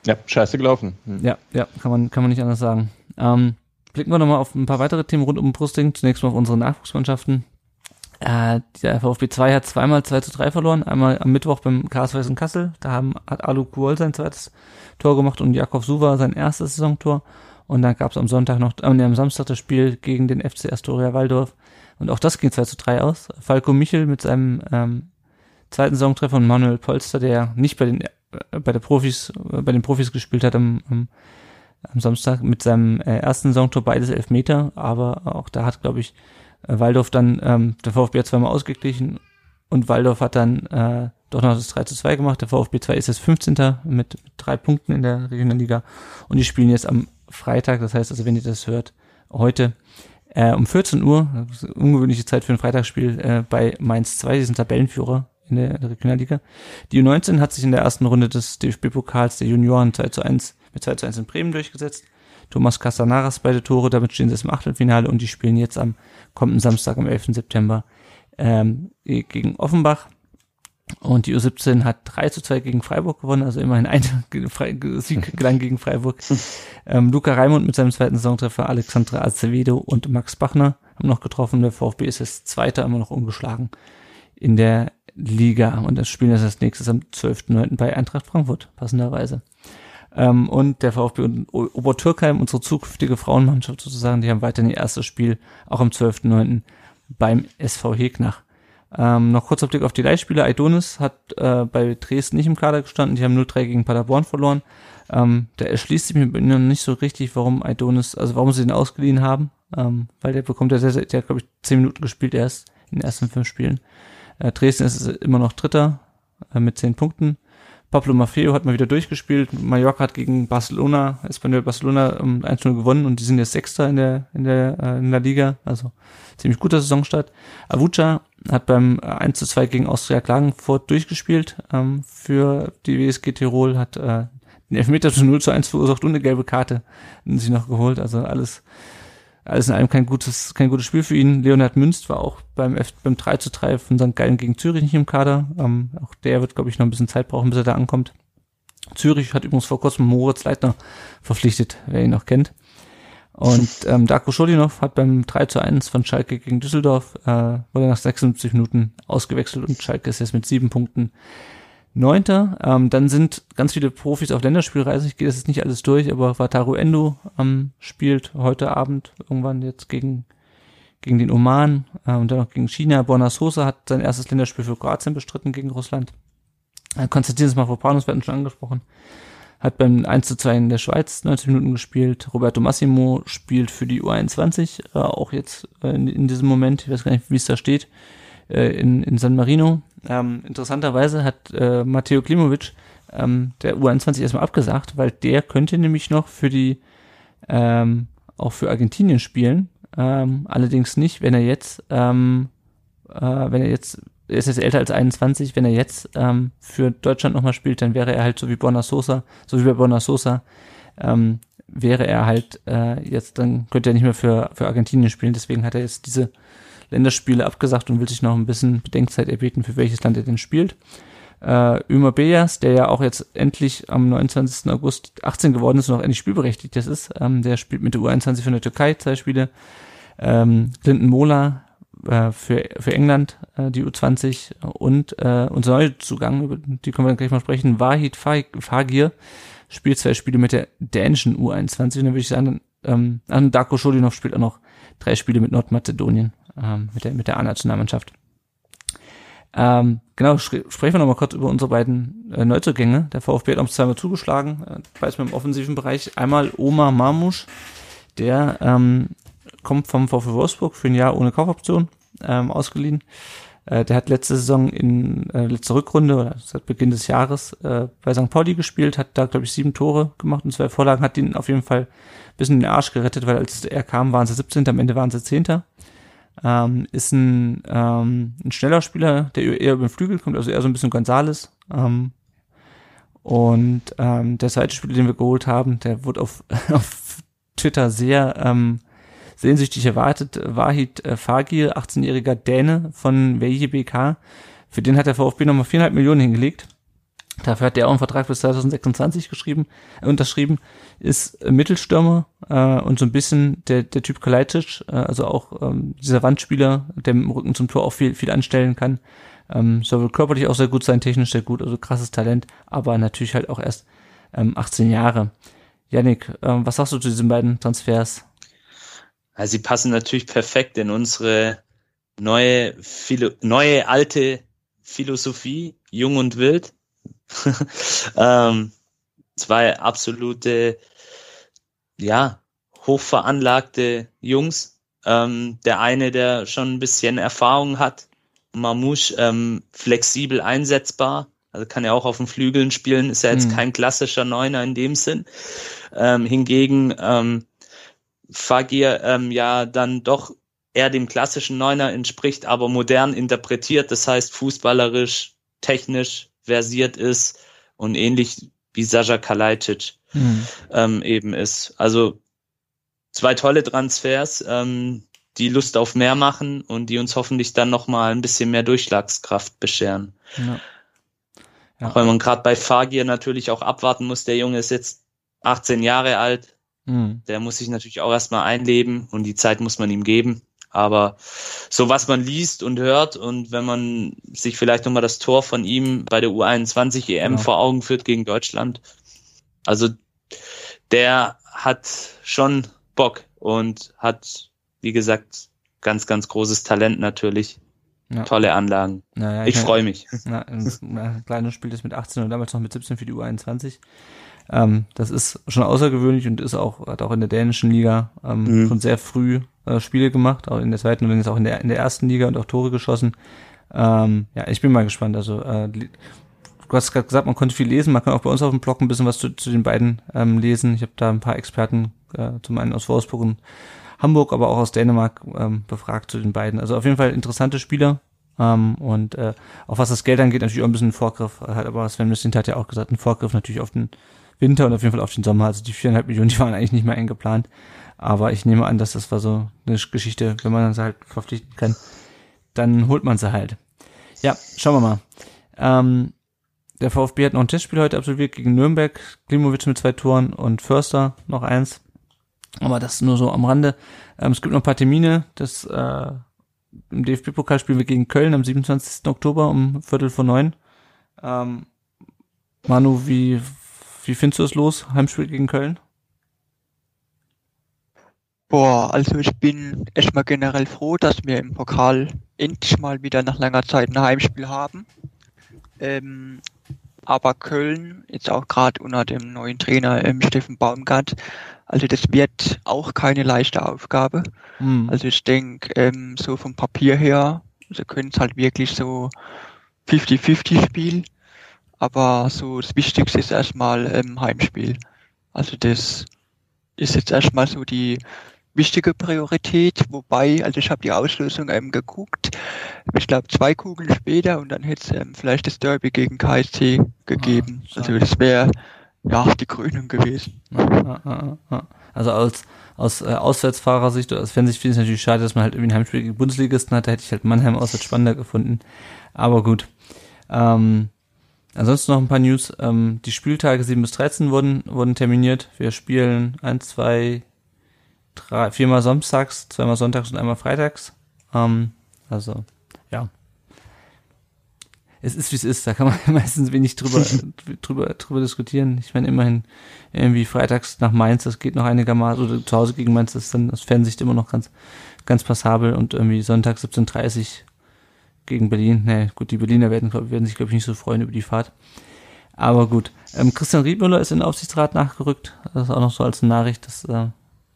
Ja, scheiße gelaufen. Hm. Ja, ja, kann man, kann man nicht anders sagen. Ähm, blicken wir nochmal auf ein paar weitere Themen rund um Brusting. Zunächst mal auf unsere Nachwuchsmannschaften. Äh, der VfB 2 hat zweimal 2 zu 3 verloren. Einmal am Mittwoch beim KSW in Kassel. Da haben, hat Alu Kuol sein zweites Tor gemacht und Jakob Suva sein erstes Saisontor. Und dann gab es am Sonntag noch, äh, am Samstag das Spiel gegen den FC Astoria Waldorf. Und auch das ging 2 zu 3 aus. Falco Michel mit seinem ähm, zweiten Saisontreffer und Manuel Polster, der nicht bei den äh, bei der Profis, äh, bei den Profis gespielt hat am, am, am Samstag mit seinem äh, ersten Saisontor beides Elfmeter, aber auch da hat, glaube ich, äh, Waldorf dann, ähm, der VfB hat zweimal ausgeglichen und Waldorf hat dann äh, doch noch das 3 zu 2 gemacht. Der VfB 2 ist jetzt 15. mit, mit drei Punkten in der Regionalliga und die spielen jetzt am Freitag, das heißt also, wenn ihr das hört, heute äh, um 14 Uhr, ungewöhnliche Zeit für ein Freitagsspiel, äh, bei Mainz 2, die sind Tabellenführer in der, in der Regionalliga. Die U19 hat sich in der ersten Runde des DFB-Pokals der Junioren 2 zu 1 mit 2 zu 1 in Bremen durchgesetzt. Thomas Castanaras beide Tore, damit stehen sie im Achtelfinale und die spielen jetzt am kommenden Samstag, am 11. September ähm, gegen Offenbach. Und die U17 hat 3 zu 2 gegen Freiburg gewonnen, also immerhin ein *laughs* Sieg *laughs* gelang gegen Freiburg. Ähm, Luca Raimund mit seinem zweiten Saisontreffer, Alexandra Acevedo und Max Bachner haben noch getroffen. Der VfB ist jetzt Zweiter, immer noch ungeschlagen in der Liga. Und das Spiel ist als nächstes am 12.09. bei Eintracht Frankfurt, passenderweise. Ähm, und der VfB und Obertürkheim, unsere zukünftige Frauenmannschaft sozusagen, die haben weiterhin ihr erstes Spiel, auch am 12.09. beim SV Hegnach. Ähm, noch kurzer Blick auf die Leihspieler. Aidonis hat äh, bei Dresden nicht im Kader gestanden. Die haben 0-3 gegen Paderborn verloren. Ähm, der erschließt sich mir nicht so richtig, warum Aidonis, also warum sie den ausgeliehen haben. Ähm, weil der bekommt ja sehr, sehr, der glaube ich, 10 Minuten gespielt erst in den ersten fünf Spielen. Äh, Dresden ist immer noch Dritter äh, mit 10 Punkten. Pablo Maffeo hat mal wieder durchgespielt. Mallorca hat gegen Barcelona, Espanyol Barcelona um 1-0 gewonnen und die sind jetzt Sechster in der, in der, äh, in der Liga. Also ziemlich guter Saisonstart. Avucha hat beim 1 2 gegen Austria Klagenfurt durchgespielt ähm, für die WSG Tirol, hat äh, den Elfmeter zu 0 zu 1 verursacht und eine gelbe Karte sich noch geholt. Also alles alles in allem kein gutes, kein gutes Spiel für ihn. Leonhard Münst war auch beim, F beim 3 zu 3 von St. Gallen gegen Zürich nicht im Kader. Ähm, auch der wird, glaube ich, noch ein bisschen Zeit brauchen, bis er da ankommt. Zürich hat übrigens vor kurzem Moritz Leitner verpflichtet, wer ihn noch kennt. Und *laughs* ähm, Darko Schodinov hat beim 3 zu 1 von Schalke gegen Düsseldorf, äh, wurde nach 76 Minuten ausgewechselt und Schalke ist jetzt mit sieben Punkten Neunter. Ähm, dann sind ganz viele Profis auf Länderspielreise. Ich gehe das jetzt nicht alles durch, aber Wataru Endo ähm, spielt heute Abend irgendwann jetzt gegen gegen den Oman äh, und dann noch gegen China. Borna Sosa hat sein erstes Länderspiel für Kroatien bestritten gegen Russland. Äh, Konstantinos Mavropanos, wir hatten schon angesprochen, hat beim 1 zu 2 in der Schweiz 90 Minuten gespielt. Roberto Massimo spielt für die U21, äh, auch jetzt äh, in, in diesem Moment, ich weiß gar nicht, wie es da steht, äh, in, in San Marino. Ähm, interessanterweise hat äh, Matteo Klimovic ähm, der U21 erstmal abgesagt, weil der könnte nämlich noch für die ähm, auch für Argentinien spielen. Ähm, allerdings nicht, wenn er jetzt, ähm, äh, wenn er jetzt, er ist jetzt älter als 21, wenn er jetzt ähm, für Deutschland nochmal spielt, dann wäre er halt so wie Borna Sosa, so wie bei Borna Sosa, ähm, wäre er halt äh, jetzt, dann könnte er nicht mehr für, für Argentinien spielen. Deswegen hat er jetzt diese Länderspiele abgesagt und will sich noch ein bisschen Bedenkzeit erbeten, für welches Land er denn spielt. Äh, Ömer Bejas, der ja auch jetzt endlich am 29. August 18 geworden ist und auch endlich spielberechtigt ist, ähm, der spielt mit der U21 von der Türkei zwei Spiele. Ähm, Clinton Mola äh, für, für England, äh, die U20 und äh, unser neuer Zugang, über die können wir gleich mal sprechen, Wahid Fagir spielt zwei Spiele mit der dänischen U21 und dann würde ich sagen, ähm, Darko Schodinov spielt auch noch drei Spiele mit Nordmazedonien ähm, mit der, mit der A-Nationalmannschaft. Ähm, genau, sprechen wir nochmal kurz über unsere beiden äh, Neuzugänge. Der VfB hat uns zweimal zugeschlagen, äh, weiß im offensiven Bereich. Einmal Omar Marmusch, der ähm, kommt vom VfB Wolfsburg für ein Jahr ohne Kaufoption ähm, ausgeliehen. Äh, der hat letzte Saison in äh, letzter Rückrunde oder seit Beginn des Jahres äh, bei St. Pauli gespielt, hat da glaube ich sieben Tore gemacht und zwei Vorlagen, hat ihn auf jeden Fall ein bisschen in den Arsch gerettet, weil als er kam, waren sie 17. Am Ende waren sie 10. Ähm, ist ein, ähm, ein schneller Spieler, der eher über den Flügel kommt, also eher so ein bisschen Gonzales. Ähm, und ähm, der zweite Spieler, den wir geholt haben, der wurde auf, *laughs* auf Twitter sehr ähm, sehnsüchtig erwartet. Wahid äh, Fagir, 18-jähriger Däne von WJBK. Für den hat der VfB nochmal viereinhalb Millionen hingelegt. Dafür hat der auch einen Vertrag bis 2026 geschrieben, äh, unterschrieben, ist Mittelstürmer äh, und so ein bisschen der, der Typ Kalajdzic, äh, also auch ähm, dieser Wandspieler, der mit dem Rücken zum Tor auch viel, viel anstellen kann. Ähm, soll körperlich auch sehr gut sein, technisch sehr gut, also krasses Talent, aber natürlich halt auch erst ähm, 18 Jahre. Yannick, ähm, was sagst du zu diesen beiden Transfers? Also sie passen natürlich perfekt in unsere neue, Philo neue alte Philosophie, jung und wild *laughs* ähm, zwei absolute, ja, hochveranlagte Jungs. Ähm, der eine, der schon ein bisschen Erfahrung hat, Mamouche, ähm, flexibel einsetzbar, also kann er auch auf den Flügeln spielen, ist ja jetzt mhm. kein klassischer Neuner in dem Sinn. Ähm, hingegen ähm, Fagir ähm, ja dann doch eher dem klassischen Neuner entspricht, aber modern interpretiert, das heißt fußballerisch, technisch, versiert ist und ähnlich wie Sascha Kalajdzic mhm. ähm, eben ist. Also zwei tolle Transfers, ähm, die Lust auf mehr machen und die uns hoffentlich dann nochmal ein bisschen mehr Durchschlagskraft bescheren. Ja. Ja. Auch wenn man gerade bei Fagir natürlich auch abwarten muss, der Junge ist jetzt 18 Jahre alt, mhm. der muss sich natürlich auch erstmal einleben und die Zeit muss man ihm geben. Aber so was man liest und hört und wenn man sich vielleicht nochmal das Tor von ihm bei der U21 EM genau. vor Augen führt gegen Deutschland, also der hat schon Bock und hat, wie gesagt, ganz, ganz großes Talent natürlich. Ja. Tolle Anlagen. Naja, ich freue mich. *laughs* Na, ein kleines Spiel ist mit 18 und damals noch mit 17 für die U21. Ähm, das ist schon außergewöhnlich und ist auch, hat auch in der dänischen Liga ähm, mhm. schon sehr früh äh, Spiele gemacht, auch in der zweiten und ist auch in der, in der ersten Liga und auch Tore geschossen. Ähm, ja, ich bin mal gespannt. Also äh, du hast gerade gesagt, man konnte viel lesen, man kann auch bei uns auf dem Blog ein bisschen was zu, zu den beiden ähm, lesen. Ich habe da ein paar Experten, äh, zum einen aus Wolfsburg und Hamburg, aber auch aus Dänemark ähm, befragt zu den beiden. Also auf jeden Fall interessante Spieler. Ähm, und äh, auch was das Geld angeht, natürlich auch ein bisschen ein Vorgriff, hat aber Sven Missint hat ja auch gesagt, ein Vorgriff natürlich auf den Winter und auf jeden Fall auf den Sommer. Also die viereinhalb Millionen, die waren eigentlich nicht mehr eingeplant. Aber ich nehme an, dass das war so eine Geschichte, wenn man sie halt verpflichten kann, dann holt man sie halt. Ja, schauen wir mal. Ähm, der VfB hat noch ein Testspiel heute absolviert gegen Nürnberg. Klimovic mit zwei Toren und Förster noch eins. Aber das nur so am Rande. Ähm, es gibt noch ein paar Termine. Das äh, im DFB-Pokal spielen wir gegen Köln am 27. Oktober um Viertel vor neun. Ähm, Manu, wie, wie findest du es los? Heimspiel gegen Köln? Boah, also ich bin erstmal generell froh, dass wir im Pokal endlich mal wieder nach langer Zeit ein Heimspiel haben. Ähm, aber Köln, jetzt auch gerade unter dem neuen Trainer ähm, Steffen Baumgart, also das wird auch keine leichte Aufgabe. Mhm. Also ich denke, ähm, so vom Papier her, sie können es halt wirklich so 50-50 spielen. Aber so das Wichtigste ist erstmal ähm, Heimspiel. Also das ist jetzt erstmal so die wichtige Priorität, wobei, also ich habe die Auslösung ähm, geguckt, ich glaube zwei Kugeln später und dann hätte es ähm, vielleicht das Derby gegen KSC gegeben. Ah, also das wäre ja, die Krönung gewesen. Also aus, aus äh, Auswärtsfahrersicht oder aus Fansicht finde ich es natürlich schade, dass man halt irgendwie ein Heimspiel gegen Bundesligisten hat. Da hätte ich halt Mannheim auswärts spannender gefunden. Aber gut. Ähm, ansonsten noch ein paar News. Ähm, die Spieltage 7 bis 13 wurden, wurden terminiert. Wir spielen 1, 2, 3, viermal samstags, zweimal sonntags und einmal freitags. Ähm, also, ja es ist wie es ist, da kann man *laughs* meistens wenig drüber, *laughs* drüber, drüber diskutieren. Ich meine, immerhin irgendwie freitags nach Mainz, das geht noch einigermaßen, oder zu Hause gegen Mainz, das ist dann aus Fernsicht immer noch ganz, ganz passabel und irgendwie Sonntag 17.30 gegen Berlin. Ne, gut, die Berliner werden, werden sich, glaube ich, nicht so freuen über die Fahrt. Aber gut. Ähm, Christian Riedmüller ist in den Aufsichtsrat nachgerückt. Das ist auch noch so als Nachricht, dass äh,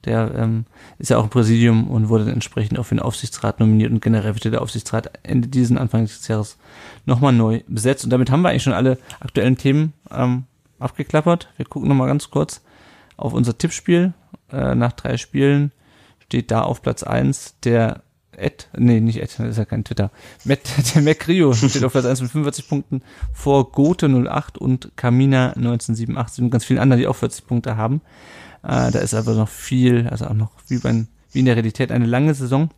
der ähm, ist ja auch im Präsidium und wurde dann entsprechend auch für den Aufsichtsrat nominiert und generell wird der Aufsichtsrat Ende diesen Anfang des Jahres nochmal neu besetzt. Und damit haben wir eigentlich schon alle aktuellen Themen ähm, abgeklappert. Wir gucken nochmal ganz kurz auf unser Tippspiel. Äh, nach drei Spielen steht da auf Platz eins der Ed, nee, nicht Ed, das ist ja kein Twitter. Matt, *laughs* der Macrio steht auf Platz 1 mit 45 Punkten vor Gote 08 und Kamina 1987 und ganz vielen anderen, die auch 40 Punkte haben. Äh, da ist aber noch viel, also auch noch wie, bei, wie in der Realität eine lange Saison.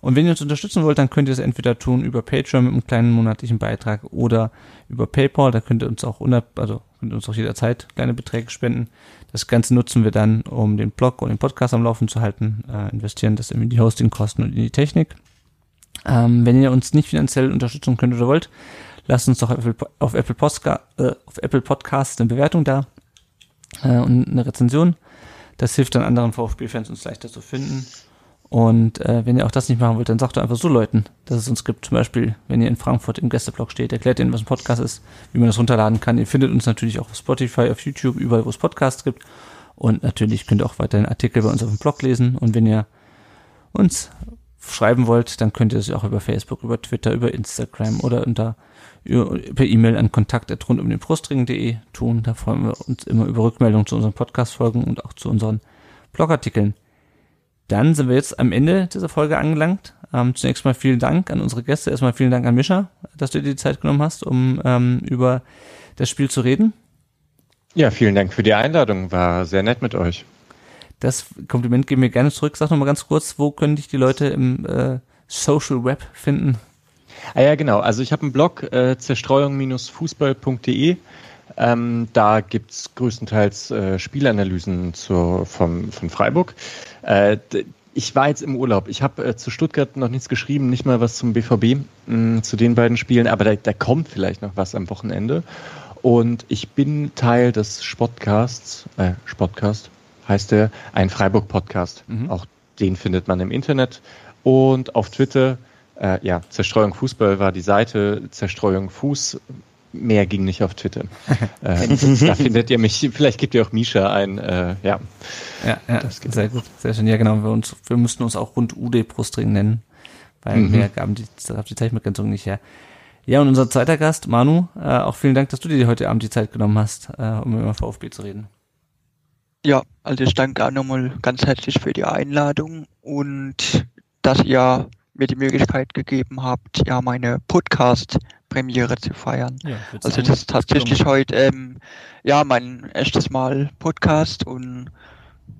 Und wenn ihr uns unterstützen wollt, dann könnt ihr es entweder tun über Patreon mit einem kleinen monatlichen Beitrag oder über PayPal. Da könnt ihr uns auch unab also könnt ihr uns auch jederzeit kleine Beträge spenden. Das Ganze nutzen wir dann, um den Blog und den Podcast am Laufen zu halten, äh, investieren das in die Hostingkosten und in die Technik. Ähm, wenn ihr uns nicht finanziell unterstützen könnt oder wollt, lasst uns doch auf Apple, auf Apple, äh, Apple Podcast eine Bewertung da äh, und eine Rezension. Das hilft dann anderen VfB-Fans, uns leichter zu finden. Und äh, wenn ihr auch das nicht machen wollt, dann sagt doch einfach so Leuten, dass es uns gibt. Zum Beispiel, wenn ihr in Frankfurt im Gästeblog steht, erklärt ihnen, was ein Podcast ist, wie man das runterladen kann. Ihr findet uns natürlich auch auf Spotify, auf YouTube, überall, wo es Podcasts gibt. Und natürlich könnt ihr auch weiterhin Artikel bei uns auf dem Blog lesen. Und wenn ihr uns schreiben wollt, dann könnt ihr es auch über Facebook, über Twitter, über Instagram oder unter per E-Mail an kontakt rund um den Brustring.de tun. Da freuen wir uns immer über Rückmeldungen zu unseren Podcast-Folgen und auch zu unseren Blogartikeln. Dann sind wir jetzt am Ende dieser Folge angelangt. Ähm, zunächst mal vielen Dank an unsere Gäste. Erstmal vielen Dank an Mischa, dass du dir die Zeit genommen hast, um ähm, über das Spiel zu reden. Ja, vielen Dank für die Einladung. War sehr nett mit euch. Das Kompliment geben wir gerne zurück. Sag noch mal ganz kurz, wo können dich die Leute im äh, Social Web finden? Ah ja, genau. Also ich habe einen Blog, äh, zerstreuung-fußball.de. Ähm, da gibt's größtenteils äh, Spielanalysen zur, vom, von Freiburg. Äh, ich war jetzt im Urlaub. Ich habe äh, zu Stuttgart noch nichts geschrieben, nicht mal was zum BVB, mh, zu den beiden Spielen, aber da, da kommt vielleicht noch was am Wochenende. Und ich bin Teil des Sportcasts, äh, Sportcast heißt der, ein Freiburg-Podcast. Mhm. Auch den findet man im Internet und auf Twitter Äh, ja, Zerstreuung Fußball war die Seite, Zerstreuung Fuß. Mehr ging nicht auf Twitter. *laughs* äh, da findet ihr mich, vielleicht gebt ihr auch Misha ein, äh, ja. Ja, ja sehr gut, sehr schön. Ja, genau, wir, uns, wir müssten uns auch rund UD Brustring nennen, weil mhm. mehr gaben die, die Zeitbegrenzung nicht her. Ja, und unser zweiter Gast, Manu, äh, auch vielen Dank, dass du dir heute Abend die Zeit genommen hast, äh, um über VfB zu reden. Ja, also ich danke auch nochmal ganz herzlich für die Einladung und dass ihr mir die Möglichkeit gegeben habt, ja meine Podcast-Premiere zu feiern. Ja, also das ist tatsächlich heute ähm, ja mein erstes Mal Podcast und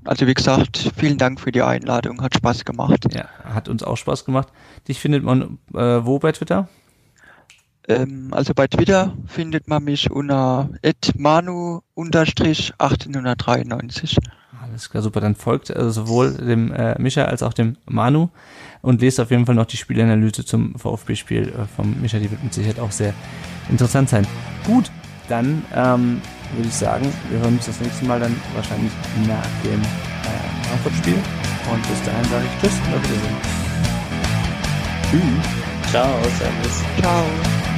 also wie gesagt, vielen Dank für die Einladung, hat Spaß gemacht. Ja, hat uns auch Spaß gemacht. Dich findet man äh, wo bei Twitter? Ähm, also bei Twitter findet man mich unter manu-1893. Alles klar, super. Dann folgt also sowohl dem äh, Micha als auch dem Manu und lest auf jeden Fall noch die Spielanalyse zum VfB-Spiel äh, vom Micha. Die wird mit Sicherheit auch sehr interessant sein. Gut, dann ähm, würde ich sagen, wir hören uns das nächste Mal dann wahrscheinlich nach dem äh, Frankfurt-Spiel. Und bis dahin sage ich Tschüss und auf Wiedersehen. Tschüss. Ciao, Servus. Ciao.